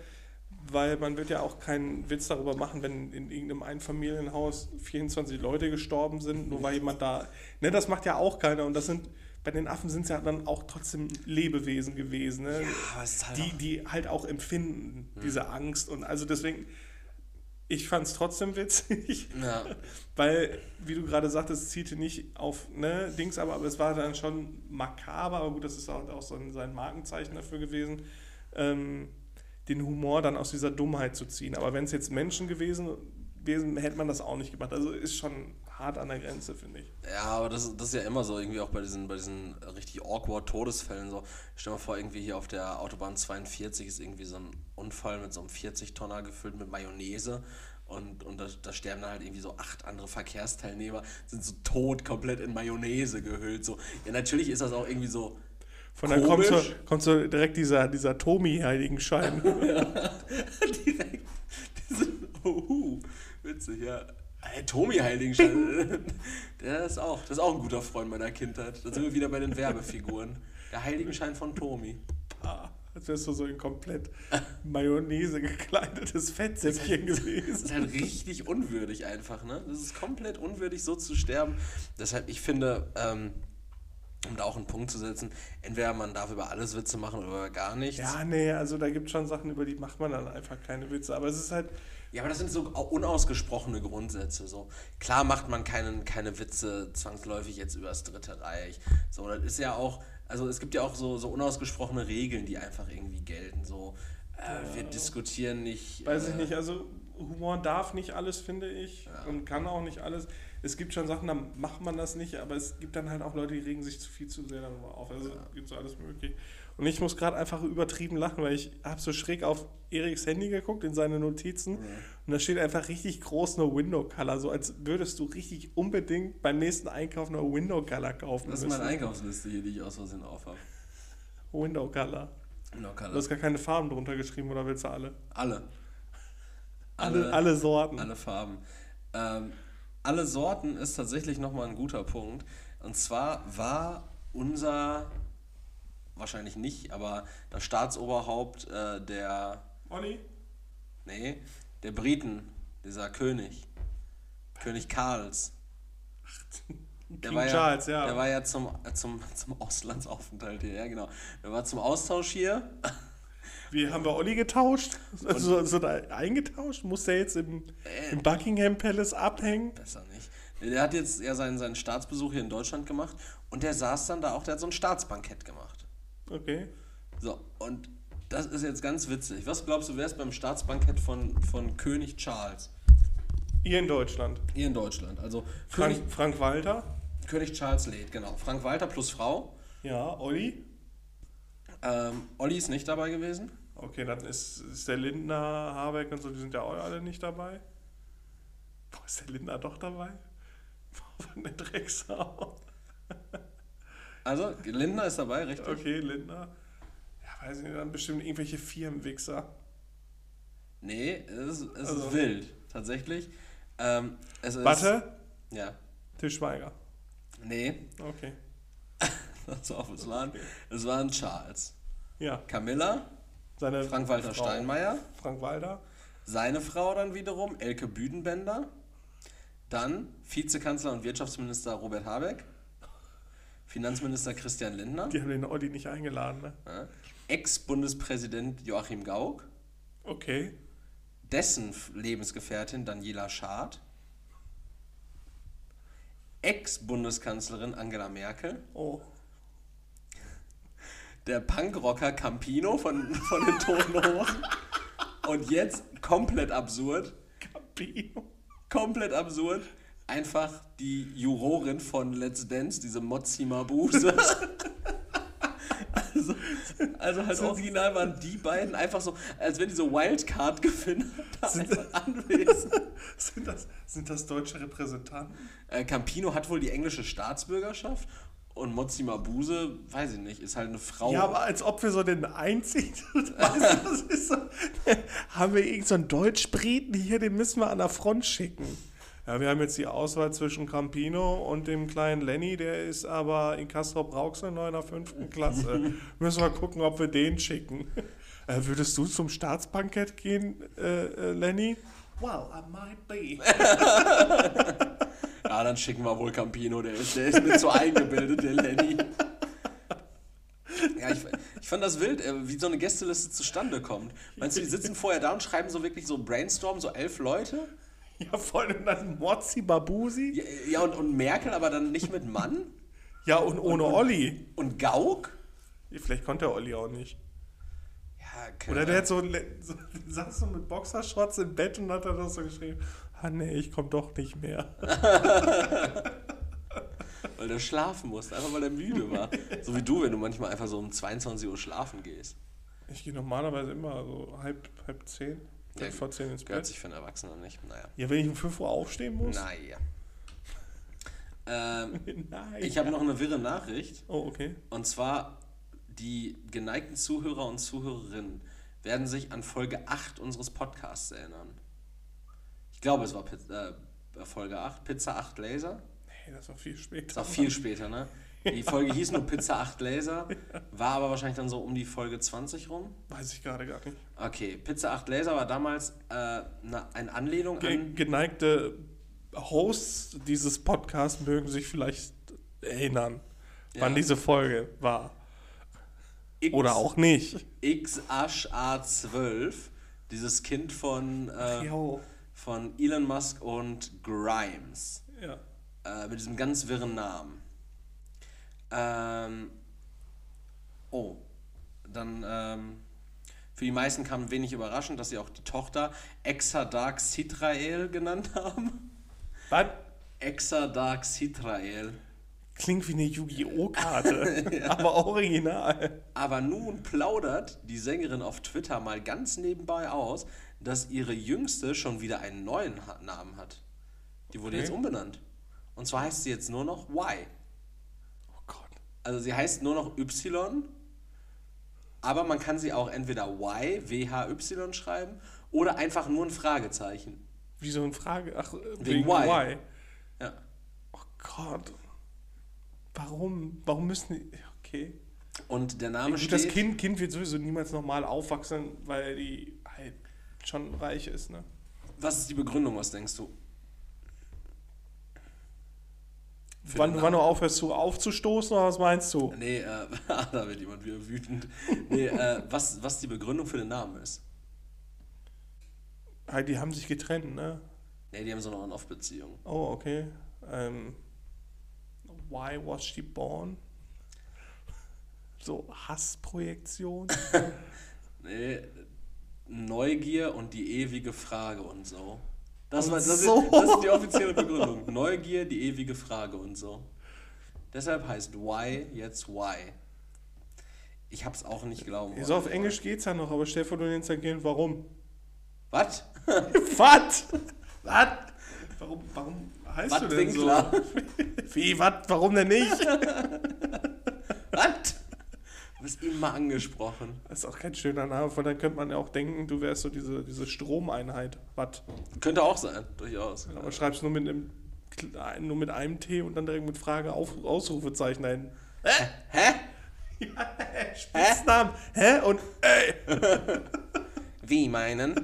weil man wird ja auch keinen Witz darüber machen, wenn in irgendeinem Einfamilienhaus 24 Leute gestorben sind, nur weil jemand da. Ne, das macht ja auch keiner und das sind. Bei den Affen sind es ja dann auch trotzdem Lebewesen gewesen, ne? ist halt die, die halt auch empfinden, diese Angst. Und also deswegen, ich fand es trotzdem witzig. Ja. Weil, wie du gerade sagtest, es zielte nicht auf ne, Dings, aber, aber es war dann schon makaber, aber gut, das ist auch, auch so ein, sein Markenzeichen dafür gewesen, ähm, den Humor dann aus dieser Dummheit zu ziehen. Aber wenn es jetzt Menschen gewesen wären, hätte man das auch nicht gemacht. Also ist schon hart an der Grenze, finde ich. Ja, aber das, das ist ja immer so, irgendwie auch bei diesen, bei diesen richtig awkward Todesfällen so. Stell dir mal vor, irgendwie hier auf der Autobahn 42 ist irgendwie so ein Unfall mit so einem 40-Tonner gefüllt mit Mayonnaise. Und, und da, da sterben dann halt irgendwie so acht andere Verkehrsteilnehmer, sind so tot, komplett in Mayonnaise gehüllt. So. Ja, natürlich ist das auch irgendwie so. Von da kommt so, kommt so direkt dieser, dieser Tomi-Heiligenschein. direkt. Diese, oh, witzig, ja. Hey, Tomi Heiligenschein, der ist auch, das ist auch ein guter Freund meiner Kindheit. Da sind wir wieder bei den Werbefiguren. Der Heiligenschein von Tomi. Ah, Als wärst du so ein komplett Mayonnaise gekleidetes Fettsäckchen Das gewesen. ist halt richtig unwürdig einfach, ne? Das ist komplett unwürdig, so zu sterben. Deshalb, ich finde, ähm, um da auch einen Punkt zu setzen, entweder man darf über alles Witze machen oder gar nichts. Ja, nee, also da gibt es schon Sachen, über die macht man dann einfach keine Witze. Aber es ist halt, Ja, aber das sind so unausgesprochene Grundsätze. So. Klar macht man keinen, keine Witze zwangsläufig jetzt über das Dritte Reich. So, das ist ja auch, also es gibt ja auch so, so unausgesprochene Regeln, die einfach irgendwie gelten. So, äh, wir diskutieren nicht. weiß äh, ich nicht, also Humor darf nicht alles, finde ich, und kann auch nicht alles. Es gibt schon Sachen, da macht man das nicht, aber es gibt dann halt auch Leute, die regen sich zu viel zu sehr darüber auf. Also es gibt so alles möglich. Und ich muss gerade einfach übertrieben lachen, weil ich habe so schräg auf Eriks Handy geguckt in seine Notizen und da steht einfach richtig groß No Window Color, so als würdest du richtig unbedingt beim nächsten Einkauf No Window Color kaufen Das ist meine Einkaufsliste hier, die ich aus Versehen aufhabe. Window Color. No Du hast gar keine Farben drunter geschrieben oder willst du alle? Alle. Alle, alle Sorten. Alle Farben. Ähm, alle Sorten ist tatsächlich nochmal ein guter Punkt. Und zwar war unser, wahrscheinlich nicht, aber das Staatsoberhaupt äh, der, Olli? nee, der Briten, dieser König, König Karls. Der King war ja, Charles, ja. Der war ja zum, äh, zum, zum Auslandsaufenthalt hier, ja genau. Der war zum Austausch hier. Wie haben wir Olli getauscht? Also, so da eingetauscht? Muss der jetzt im, Äh. im Buckingham Palace abhängen? Besser nicht. Der hat jetzt ja seinen, seinen Staatsbesuch hier in Deutschland gemacht und der saß dann da auch, der hat so ein Staatsbankett gemacht. Okay. So, und das ist jetzt ganz witzig. Was glaubst du, wer ist beim Staatsbankett von, von König Charles? Hier in Deutschland. Hier in Deutschland. Also Frank, König, Frank Walter? König Charles lädt, genau. Frank Walter plus Frau. Ja, Olli? Ähm, Olli ist nicht dabei gewesen. Okay, dann ist, ist der Lindner, Habeck und so, die sind ja auch alle nicht dabei. Boah, ist der Lindner doch dabei? Boah, der Drecksau. Also, Lindner ist dabei, richtig? Okay, Lindner. Ja, weiß ich nicht, dann bestimmt irgendwelche Firmenwichser. Nee, es ist, es Also- ist wild, tatsächlich. Ähm, es ist, Warte, Ja. Til Schweiger. Nee, Okay. das war, es waren, es waren Charles. Ja, Camilla, seine Frank-Walter. Steinmeier, Frank Walter. seine Frau dann wiederum, Elke Büdenbender, dann Vizekanzler und Wirtschaftsminister Robert Habeck, Finanzminister Christian Lindner, Die haben den Olli nicht eingeladen, ne? ja, Ex-Bundespräsident Joachim Gauck, Okay. dessen Lebensgefährtin Daniela Schad, Ex-Bundeskanzlerin Angela Merkel, Oh. Der Punkrocker Campino von, von den Toten Hosen und jetzt komplett absurd, Campino. komplett absurd, einfach die Jurorin von Let's Dance, diese Mozzi Mabuse. Also, also halt original waren die beiden einfach so, als wenn die so Wildcard-Gewinner da Sind- einfach anwesend. Sind das, sind das deutsche Repräsentanten? Äh, Campino hat wohl die englische Staatsbürgerschaft und Mozzi Mabuse, weiß ich nicht, ist halt eine Frau. Ja, aber als ob wir so den einzigen. Weißt du, das ist so, haben wir irgendeinen so einen Deutschbriten hier, den müssen wir an der Front schicken. Ja, wir haben jetzt die Auswahl zwischen Campino und dem kleinen Lenny, der ist aber in Castrop Rauxel noch in der fünften Klasse. müssen wir gucken, ob wir den schicken. Äh, würdest du zum Staatsbankett gehen, äh, äh, Lenny? Well, I might be. Ja, dann schicken wir wohl Campino, der ist, der ist mit so eingebildet, der Lenny. Ja, ich, ich fand das wild, äh, wie so eine Gästeliste zustande kommt. Meinst du, die sitzen vorher da und schreiben so wirklich so Brainstorm, so elf Leute? Ja, vor allem dann Mozzi Babusi. Ja, ja und, und Merkel aber dann nicht mit Mann? Ja, und ohne Olli. Und Gauck? Vielleicht konnte der Olli auch nicht. Ja, Oder der hat so, so saß so mit Boxershorts im Bett und hat dann so geschrieben, ah nee, ich komm doch nicht mehr. Weil der schlafen musste, einfach weil er müde war. So wie du, wenn du manchmal einfach so um 22 Uhr schlafen gehst. Ich gehe normalerweise immer so halb, halb zehn, Ja, halb vor zehn ins Bett. sich für einen Erwachsenen nicht. Naja. Ja, wenn ich um 5 Uhr aufstehen muss? Naja. Ähm, Nein. ich habe noch eine wirre Nachricht. Oh, okay. Und zwar, die geneigten Zuhörer und Zuhörerinnen werden sich an Folge 8 unseres Podcasts erinnern. Ich glaube, es war Piz äh, Folge 8, Pizza 8 Laser. Nee, das war viel später. Das war viel später, ne? Die Folge hieß nur Pizza 8 Laser, war aber wahrscheinlich dann so um die Folge 20 rum. Weiß ich gerade gar nicht. Okay, Pizza 8 Laser war damals äh, na, eine Anlehnung Ge an. geneigte Hosts dieses Podcasts mögen sich vielleicht erinnern, wann Ja. diese Folge war. X, Oder auch nicht. XH-A12, dieses Kind von, äh. Von Elon Musk und Grimes. Ja. Äh, mit diesem ganz wirren Namen. Ähm, oh, dann ähm, für die meisten kam wenig überraschend, dass sie auch die Tochter Exadark Sitrael genannt haben. Was? Exadark Sitrael. Klingt wie eine Yu-Gi-Oh! Karte, aber original. Aber nun plaudert die Sängerin auf Twitter mal ganz nebenbei aus, dass ihre Jüngste schon wieder einen neuen Namen hat. Die wurde Okay. jetzt umbenannt. Und zwar heißt sie jetzt nur noch Y. Oh Gott. Also sie heißt nur noch Y, aber man kann sie auch entweder Y, W-H-Y schreiben oder einfach nur ein Fragezeichen. Wie so eine Frage. Ach, Wegen Y. Ja. Oh Gott. Warum? Warum müssen die. Okay. Und der Name Gut, steht... das kind, kind wird sowieso niemals normal aufwachsen, weil die halt schon reich ist, ne? Was ist die Begründung, was denkst du? Für Wann, wann du aufhörst zu aufzustoßen oder was meinst du? Nee, äh, da wird jemand wieder wütend. Nee, äh, was, was die Begründung für den Namen ist. Halt, die haben sich getrennt, ne? Nee, die haben so eine On-Off-Beziehung. Oh, okay. Ähm, why was she born? So Hassprojektion. Nee, Neugier und die ewige Frage und so. Das, Und war, das, so. ist, das ist die offizielle Begründung. Neugier, die ewige Frage und so. Deshalb heißt Why jetzt Why. Ich hab's auch nicht glauben wollen. so auf Englisch geht's ja noch, aber vor, du nennst dein Kind warum? Was? Was? Was? Warum, warum heißt Was du denn so? Winkler? Wie, was? Warum denn nicht? immer angesprochen. Das ist auch kein schöner Name, von dann könnte man ja auch denken, du wärst so diese, diese Stromeinheit. Watt. Könnte auch sein, durchaus. Aber schreibst nur mit, einem, nur mit einem T und dann direkt mit Frage auf, Ausrufezeichen dahin. Hä? Hä? Ja, Spitznamen. Hä? Und ey. Wie meinen?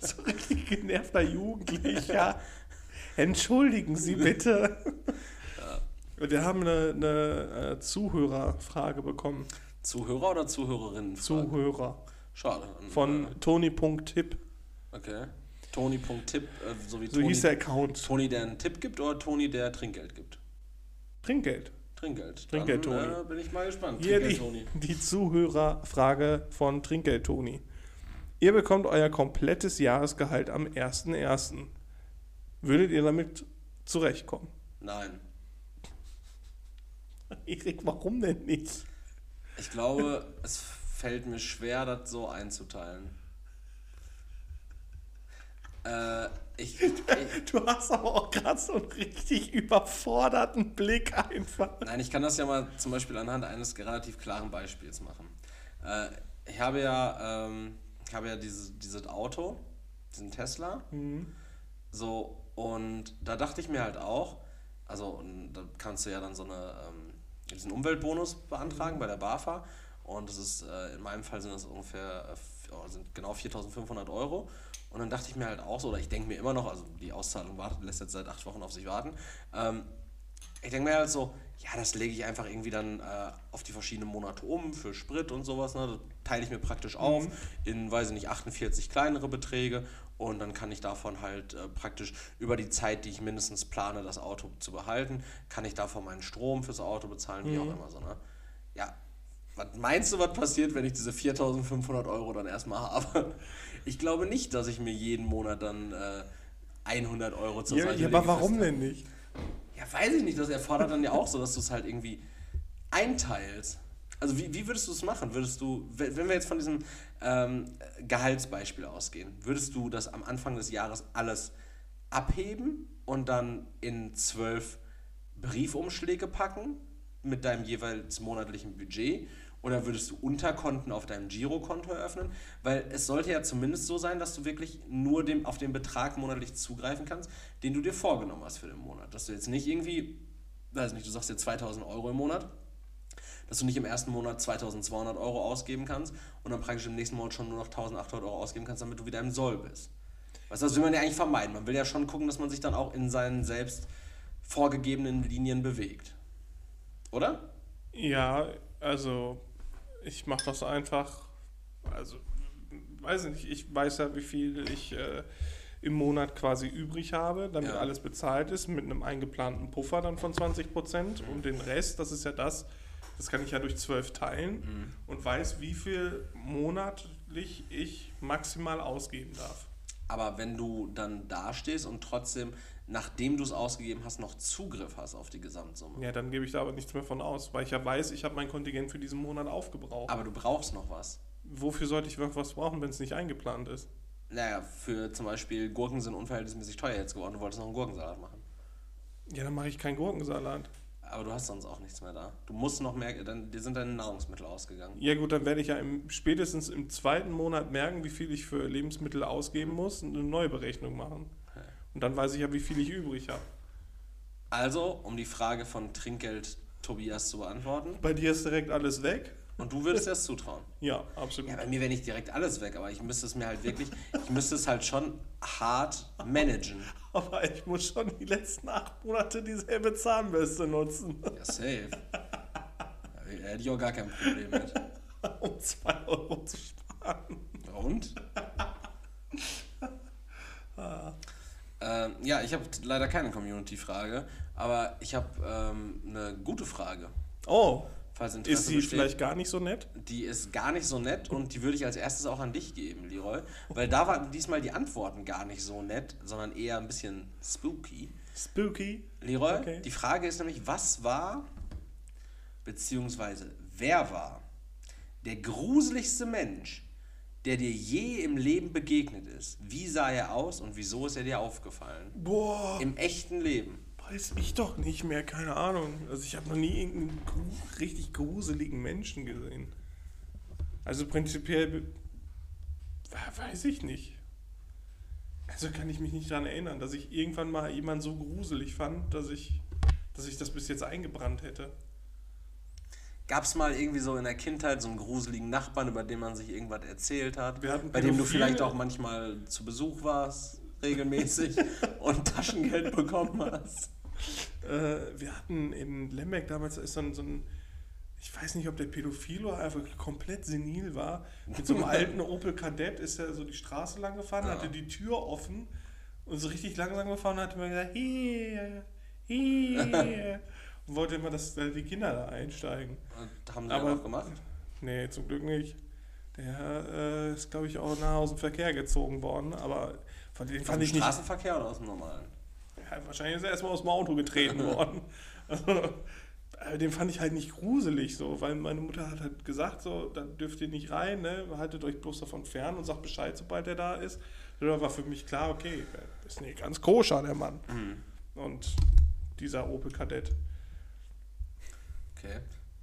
so richtig genervter Jugendlicher. Entschuldigen Sie bitte. Wir haben eine, eine äh, Zuhörerfrage bekommen. Zuhörer oder Zuhörerinnen? Zuhörer. Schade. Von Äh, Toni.tipp. Okay. Toni.tipp, äh, so wie So hieß der Account. Toni, der einen Tipp gibt oder Toni, der Trinkgeld gibt? Trinkgeld. Trinkgeld. Trinkgeld, Dann, Toni. Äh, bin ich mal gespannt. Hier Trinkgeld, die, Toni. die Zuhörerfrage von Trinkgeld Toni. Ihr bekommt euer komplettes Jahresgehalt am 1.1. Würdet ihr damit zurechtkommen? Nein. Erik, warum denn nicht? Ich glaube, es fällt mir schwer, das so einzuteilen. Äh, ich, ich, Du hast aber auch gerade so einen richtig überforderten Blick einfach. Nein, ich kann das ja mal zum Beispiel anhand eines relativ klaren Beispiels machen. Äh, ich habe ja, ähm, ich habe ja diese, dieses Auto, diesen Tesla. So, und da dachte ich mir halt auch, also da kannst du ja dann so eine, ähm, diesen Umweltbonus beantragen bei der BAFA. Und das ist, äh, in meinem Fall sind das ungefähr, äh, oh, sind genau 4.500 Euro. Und dann dachte ich mir halt auch so, oder ich denke mir immer noch, also die Auszahlung wartet, lässt jetzt seit acht Wochen auf sich warten. Ähm, ich denke mir halt so, ja, das lege ich einfach irgendwie dann äh, auf die verschiedenen Monate um für Sprit und sowas. Ne? Das teile ich mir praktisch auf in, weiß ich nicht, 48 kleinere Beträge und dann kann ich davon halt äh, praktisch über die Zeit, die ich mindestens plane, das Auto zu behalten, kann ich davon meinen Strom fürs Auto bezahlen, wie auch immer so. Ne? Ja, was meinst du, was passiert, wenn ich diese 4500 Euro dann erstmal habe? Ich glaube nicht, dass ich mir jeden Monat dann äh, 100 Euro zur Ja, Seite ja, aber warum denn nicht? ja, weiß ich nicht. Das erfordert dann ja auch so, dass du es halt irgendwie einteilst. Also wie, wie würdest du es machen? Würdest du, wenn wir jetzt von diesem ähm, Gehaltsbeispiel ausgehen, würdest du das am Anfang des Jahres alles abheben und dann in zwölf Briefumschläge packen mit deinem jeweils monatlichen Budget? Oder würdest du Unterkonten auf deinem Girokonto eröffnen? Weil es sollte ja zumindest so sein, dass du wirklich nur dem, auf den Betrag monatlich zugreifen kannst, den du dir vorgenommen hast für den Monat. Dass du jetzt nicht irgendwie, weiß nicht, du sagst dir 2000 Euro im Monat, dass du nicht im ersten Monat 2200 Euro ausgeben kannst und dann praktisch im nächsten Monat schon nur noch 1800 Euro ausgeben kannst, damit du wieder im Soll bist. Weißt du, das will man ja eigentlich vermeiden. Man will ja schon gucken, dass man sich dann auch in seinen selbst vorgegebenen Linien bewegt. Oder? Ja, also ich mache das einfach, also weiß ich nicht, ich weiß ja, wie viel ich äh, im Monat quasi übrig habe, damit Ja. alles bezahlt ist, mit einem eingeplanten Puffer dann von 20 Prozent und den Rest, das ist ja das, das kann ich ja durch 12 teilen und weiß, wie viel monatlich ich maximal ausgeben darf. Aber wenn du dann dastehst und trotzdem, nachdem du es ausgegeben hast, noch Zugriff hast auf die Gesamtsumme. Ja, dann gebe ich da aber nichts mehr von aus, weil ich ja weiß, ich habe mein Kontingent für diesen Monat aufgebraucht. Aber du brauchst noch was. Wofür sollte ich noch was brauchen, wenn es nicht eingeplant ist? Naja, für zum Beispiel Gurken sind unverhältnismäßig teuer jetzt geworden. Du wolltest noch einen Gurkensalat machen. Ja, dann mache ich keinen Gurkensalat. Aber du hast sonst auch nichts mehr da. Du musst noch mehr, dann dir sind deine Nahrungsmittel ausgegangen. Ja gut, dann werde ich ja im, spätestens im zweiten Monat merken, wie viel ich für Lebensmittel ausgeben muss und eine neue Berechnung machen. Und dann weiß ich ja, wie viel ich übrig habe. Also, um die Frage von Trinkgeld Tobias zu beantworten. Bei dir ist direkt alles weg? Und du würdest dir das zutrauen. Ja, absolut. Ja, bei mir wäre nicht direkt alles weg, aber ich müsste es mir halt wirklich, ich müsste es halt schon hart managen. Aber ich muss schon die letzten acht Monate dieselbe Zahnbürste nutzen, Ja, safe. Da hätte ich auch gar kein Problem mit. um zwei Euro zu sparen. Und? ähm, ja, ich habe leider keine Community-Frage, aber ich habe ähm, eine gute Frage. Oh, Falls Interesse ist sie besteht. vielleicht gar nicht so nett? Die ist gar nicht so nett und die würde ich als erstes auch an dich geben, Leroy. Weil da waren diesmal die Antworten gar nicht so nett, sondern eher ein bisschen spooky. Spooky. Leroy, Okay. die Frage ist nämlich, was war, beziehungsweise wer war der gruseligste Mensch, der dir je im Leben begegnet ist? Wie sah er aus und wieso ist er dir aufgefallen? Boah. Im echten Leben. Weiß ich doch nicht mehr, keine Ahnung. Also ich habe noch nie irgendeinen richtig gruseligen Menschen gesehen. Also prinzipiell weiß ich nicht. Also kann ich mich nicht daran erinnern, dass ich irgendwann mal jemanden so gruselig fand, dass ich, dass ich das bis jetzt eingebrannt hätte. Gab es mal irgendwie so in der Kindheit so einen gruseligen Nachbarn, über den man sich irgendwas erzählt hat? Bei dem du vielleicht auch manchmal zu Besuch warst, regelmäßig, und Taschengeld bekommen hast? Äh, wir hatten in Lemberg damals ist so ein, so ein, ich weiß nicht, ob der Pädophil oder einfach komplett senil war. Mit so einem alten Opel Kadett ist er so die Straße lang gefahren, Ja. hatte die Tür offen und so richtig langsam gefahren und hat immer gesagt, hier, hier. und wollte immer, dass die Kinder da einsteigen. Und haben sie Aber- auch gemacht? Nee, zum Glück nicht. Der äh, ist, glaube ich, auch nach aus dem Verkehr gezogen worden, aber von dem Aus fand dem ich nicht. Straßenverkehr oder aus dem normalen? Wahrscheinlich ist er erstmal aus dem Auto getreten worden. Also, den fand ich halt nicht gruselig so, weil meine Mutter hat halt gesagt, so, da dürft ihr nicht rein, ne? haltet euch bloß davon fern und sagt Bescheid, sobald er da ist. Da war für mich klar, okay, ist nicht ganz koscher, der Mann. Und dieser Opel Kadett. Okay.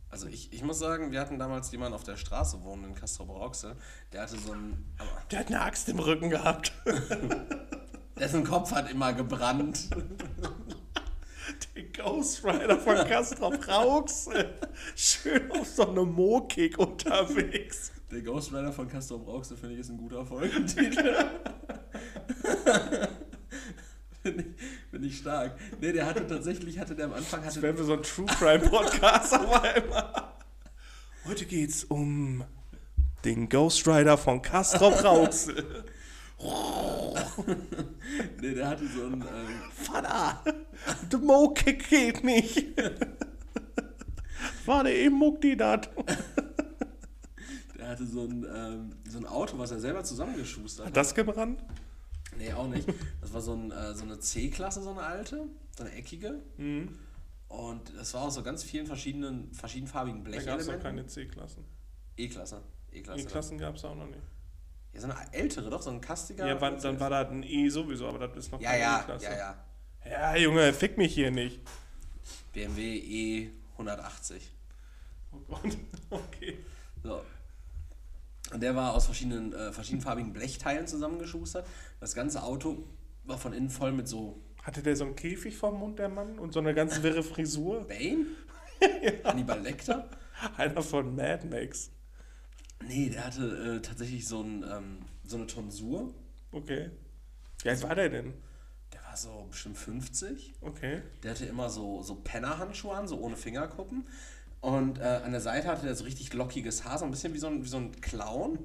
Also ich, ich muss sagen, wir hatten damals jemanden auf der Straße wohnen in Castrop-Rauxel, der hatte so einen, Der hat eine Axt im Rücken gehabt. dessen Kopf hat immer gebrannt. Der Ghost Rider von Castrop Rauxel. Schön auf so einem Mo-Kick unterwegs. Der Ghost Rider von Castrop-Rauxel, finde ich, ist ein guter Folgentitel. Finde ich, find ich stark. Nee, der hatte tatsächlich, hatte der am Anfang, Das hatte, wären wir so ein True Crime Podcast auf einmal. Heute geht's um den Ghost Rider von Castrop Rauxel. nee, der hatte so einen, ähm, Vater, der Mo-Kick geht nicht. Warte, ich muck die dat. der hatte so ein, ähm, so ein Auto, was er selber zusammengeschustert Hat das gebrannt? Nee, auch nicht. Das war so, ein, äh, so eine C-Klasse, so eine alte, so eine eckige. Mhm. Und das war aus so ganz vielen verschiedenen, verschiedenfarbigen Da gab es noch keine C-Klassen. E-Klasse. E-Klasse. E-Klassen gab es auch noch nicht. Ja, so eine ältere, doch, so ein kastiger. Ja, wann, dann war da ein E sowieso, aber das ist noch ja, keine ja, E-Klasse. ja, ja. Ja, Junge, fick mich hier nicht. BMW E180. Oh Gott, okay. So. Und der war aus verschiedenen, äh, verschiedenfarbigen Blechteilen zusammengeschustert. Das ganze Auto war von innen voll mit so Hatte der so einen Käfig vom Mund, der Mann? Und so eine ganz wirre Frisur? Bane? Hannibal Lecter? Einer von Mad Max. Nee, der hatte äh, tatsächlich so, ein, ähm, so eine Tonsur. Okay. Wie alt war der denn? Der war so bestimmt 50. Okay. Der hatte immer so, so Pennerhandschuhe an, so ohne Fingerkuppen. Und äh, an der Seite hatte der so richtig lockiges Haar, so ein bisschen wie so ein, wie so ein Clown,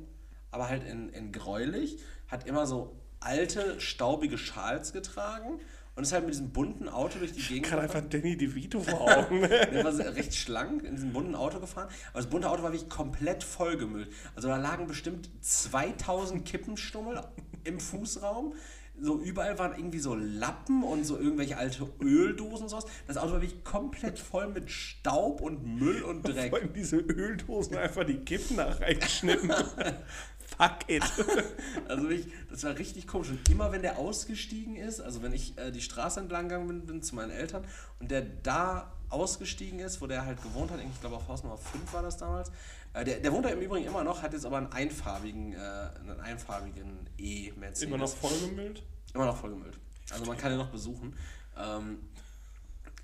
aber halt in, in gräulich. Hat immer so alte, staubige Schals getragen und ist halt mit diesem bunten Auto durch die Gegend Gerade gefahren. einfach Danny DeVito vor Augen. Der war recht schlank in diesem bunten Auto gefahren. Aber das bunte Auto war wirklich komplett vollgemüllt. Also da lagen bestimmt 2000 Kippenstummel im Fußraum. So überall waren irgendwie so Lappen und so irgendwelche alte Öldosen und sowas. Das Auto war wirklich komplett voll mit Staub und Müll und Dreck. Vor allem diese Öldosen einfach die Kippen nach reingeschnitten. Fuck it. Also wirklich, das war richtig komisch. Und immer wenn der ausgestiegen ist, also wenn ich äh, die Straße entlang gegangen bin, bin zu meinen Eltern und der da ausgestiegen ist, wo der halt gewohnt hat, ich glaube auf Haus Nummer 5 war das damals, äh, der, der wohnt da im Übrigen immer noch, hat jetzt aber einen einfarbigen, äh, einen einfarbigen E-Mercedes. Immer noch vollgemüllt. Immer noch vollgemüllt. Also man kann ihn noch besuchen. Ähm,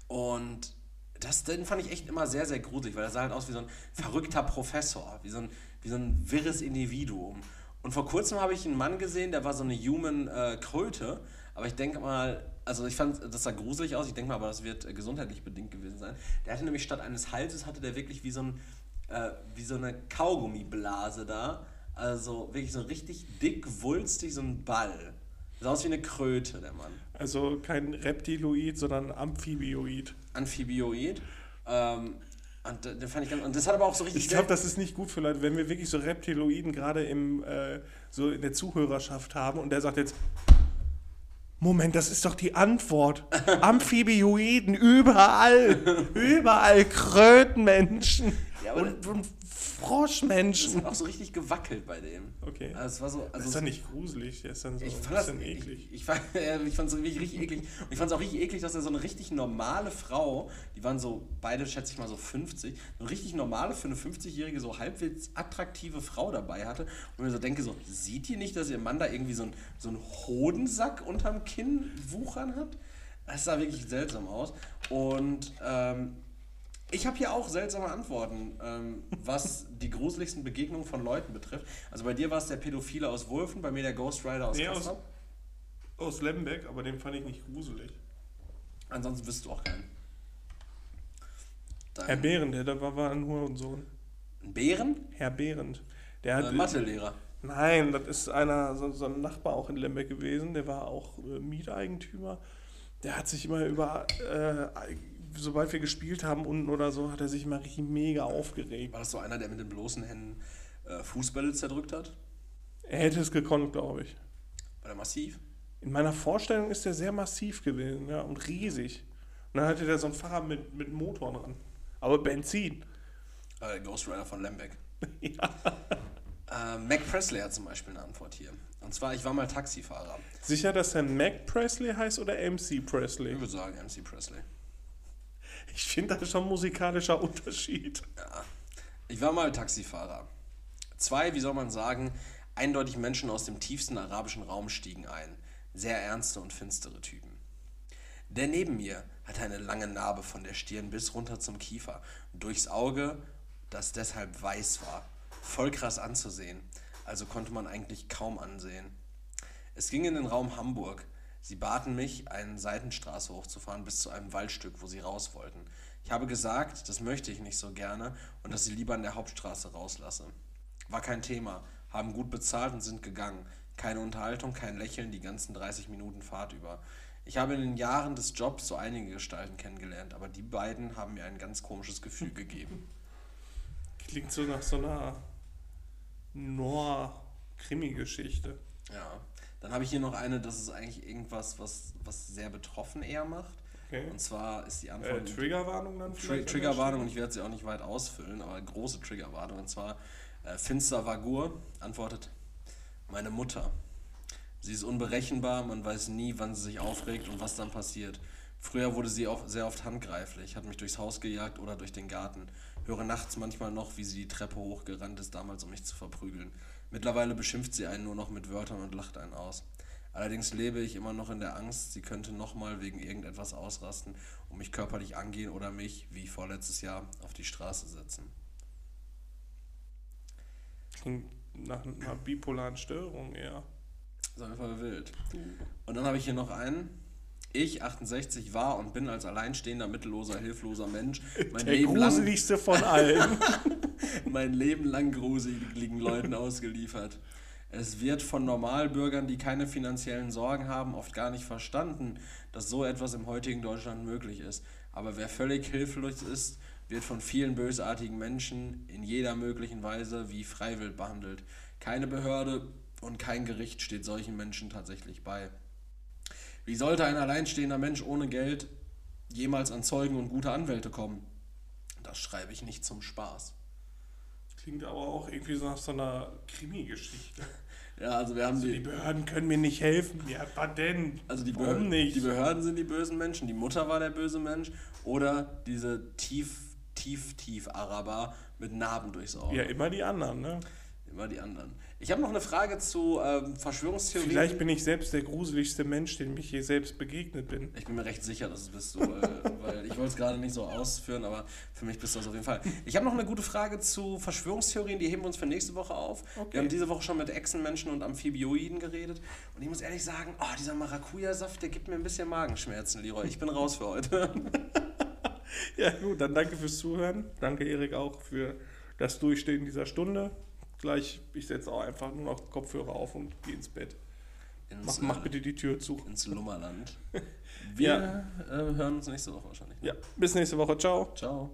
und das den fand ich echt immer sehr, sehr gruselig, weil er sah halt aus wie so ein verrückter Professor, wie so ein, wie so ein wirres Individuum. Und vor kurzem habe ich einen Mann gesehen, der war so eine Human äh, Kröte, aber ich denke mal, also ich fand, das sah gruselig aus, ich denke mal, aber das wird äh, gesundheitlich bedingt gewesen sein. Der hatte nämlich statt eines Halses, hatte der wirklich wie so, ein, äh, wie so eine Kaugummiblase da, also wirklich so richtig dick, wulstig, so ein Ball. Sah aus wie eine Kröte, der Mann. Also kein Reptiloid, sondern Amphibioid. Amphibioid. Ähm, und äh, den fand ich ganz, und das hat aber auch so richtig. Ich glaube, das ist nicht gut für Leute, wenn wir wirklich so Reptiloiden gerade im äh, so in der Zuhörerschaft haben und der sagt jetzt Moment, das ist doch die Antwort. Amphibioiden überall, überall Krötenmenschen Ja, und, und Froschmenschen. Das hat auch so richtig gewackelt bei dem. Okay. Also es war so, das also ist doch nicht gruselig, der ist dann so ich ein fand das eklig. Ich, ich, fand, es richtig, richtig eklig. Und ich fand es auch richtig eklig, dass er so eine richtig normale Frau, die waren so, beide schätze ich mal so 50, eine richtig normale für eine 50-jährige, so halbwegs attraktive Frau dabei hatte. Und mir so denke, so, sieht ihr nicht, dass ihr Mann da irgendwie so, ein, so einen Hodensack unterm Kinn wuchern hat? Das sah wirklich seltsam aus. Und ähm, ich habe hier auch seltsame Antworten, ähm, was die gruseligsten Begegnungen von Leuten betrifft. Also bei dir war es der Pädophile aus Wulfen, bei mir der Ghost Rider aus Nee, aus, aus Lembeck, aber den fand ich nicht gruselig. Ansonsten wüsstest du auch keinen. Dein Herr Behrendt, der da war, war ein Hurensohn. Ein Bären? Herr Behrendt. Der hat, Äh, Mathelehrer. Nein, das ist einer, so, so ein Nachbar auch in Lembeck gewesen, der war auch äh, Mieteigentümer. Der hat sich immer über, äh, sobald wir gespielt haben unten oder so, hat er sich immer richtig mega aufgeregt. War das so einer, der mit den bloßen Händen äh, Fußbälle zerdrückt hat? Er hätte es gekonnt, glaube ich. War der massiv? In meiner Vorstellung ist der sehr massiv gewesen, ja, und riesig. Und dann hatte der so ein Fahrrad mit, mit Motor dran. Aber Benzin. Äh, Ghost Rider von Lembeck. ja. Äh, Mac Presley hat zum Beispiel eine Antwort hier. Und zwar, ich war mal Taxifahrer. Sicher, dass der Mac Presley heißt oder MC Presley? Ich würde sagen MC Presley. Ich finde, das ist schon musikalischer Unterschied. Ja. Ich war mal Taxifahrer. Zwei, wie soll man sagen, eindeutig Menschen aus dem tiefsten arabischen Raum stiegen ein. Sehr ernste und finstere Typen. Der neben mir hatte eine lange Narbe von der Stirn bis runter zum Kiefer, durchs Auge, das deshalb weiß war. Voll krass anzusehen, also konnte man eigentlich kaum ansehen. Es ging in den Raum Hamburg. Sie baten mich, eine Seitenstraße hochzufahren bis zu einem Waldstück, wo sie raus wollten. Ich habe gesagt, das möchte ich nicht so gerne und dass sie lieber an der Hauptstraße rauslasse. War kein Thema, haben gut bezahlt und sind gegangen. Keine Unterhaltung, kein Lächeln die ganzen 30 Minuten Fahrt über. Ich habe in den Jahren des Jobs so einige Gestalten kennengelernt, aber die beiden haben mir ein ganz komisches Gefühl gegeben. Klingt so nach so einer Noir-Krimi-Geschichte. Ja. Dann habe ich hier noch eine, das ist eigentlich irgendwas, was, was sehr betroffen eher macht. Okay. Und zwar ist die Äh, Antwort. Triggerwarnung dann Tri? Triggerwarnung und ich werde sie auch nicht weit ausfüllen, aber große Triggerwarnung. Und zwar äh, Finster Vagur antwortet: Meine Mutter. Sie ist unberechenbar, man weiß nie, wann sie sich aufregt und was dann passiert. Früher wurde sie auch sehr oft handgreiflich, hat mich durchs Haus gejagt oder durch den Garten. Höre nachts manchmal noch, wie sie die Treppe hochgerannt ist, damals um mich zu verprügeln. Mittlerweile beschimpft sie einen nur noch mit Wörtern und lacht einen aus. Allerdings lebe ich immer noch in der Angst, sie könnte nochmal wegen irgendetwas ausrasten und mich körperlich angehen oder mich, wie vorletztes Jahr, auf die Straße setzen. Klingt nach einer bipolaren Störung eher. Das ist auf jeden Fall wild. Und dann habe ich hier noch einen. Ich, 68, war und bin als alleinstehender, mittelloser, hilfloser Mensch mein Der Leben, lang, gruseligste von allen. mein Leben lang gruseligen Leuten ausgeliefert. Es wird von Normalbürgern, die keine finanziellen Sorgen haben, oft gar nicht verstanden, dass so etwas im heutigen Deutschland möglich ist. Aber wer völlig hilflos ist, wird von vielen bösartigen Menschen in jeder möglichen Weise wie freiwillig behandelt. Keine Behörde und kein Gericht steht solchen Menschen tatsächlich bei. Wie sollte ein alleinstehender Mensch ohne Geld jemals an Zeugen und gute Anwälte kommen? Das schreibe ich nicht zum Spaß. Klingt aber auch irgendwie so nach so einer Krimi-Geschichte. Ja, also wir haben Also die die, Behörden können mir nicht helfen. Ja, was denn? also die, Warum Behörden, nicht? die Behörden sind die bösen Menschen, die Mutter war der böse Mensch oder diese tief, tief, tief Araber mit Narben durchs Auge. Ja, immer die anderen, ne? Immer die anderen. Ich habe noch eine Frage zu ähm, Verschwörungstheorien. Vielleicht bin ich selbst der gruseligste Mensch, dem ich je selbst begegnet bin. Ich bin mir recht sicher, dass es bist du, weil, weil ich wollte es gerade nicht so ausführen, aber für mich bist du das auf jeden Fall. Ich habe noch eine gute Frage zu Verschwörungstheorien, die heben wir uns für nächste Woche auf. Okay. Wir haben diese Woche schon mit Echsenmenschen und Amphibioiden geredet und ich muss ehrlich sagen, oh, dieser Maracuja-Saft, der gibt mir ein bisschen Magenschmerzen, Leroy. Ich bin raus für heute. Ja, gut, dann danke fürs Zuhören. Danke, Erik, auch für das Durchstehen dieser Stunde. Gleich, ich setze auch einfach nur noch Kopfhörer auf und gehe ins Bett. Ins, Mach, mach äh, bitte die Tür zu. ins Lummerland. Wir äh, hören uns nächste Woche wahrscheinlich. Ja, bis nächste Woche. Ciao. Ciao.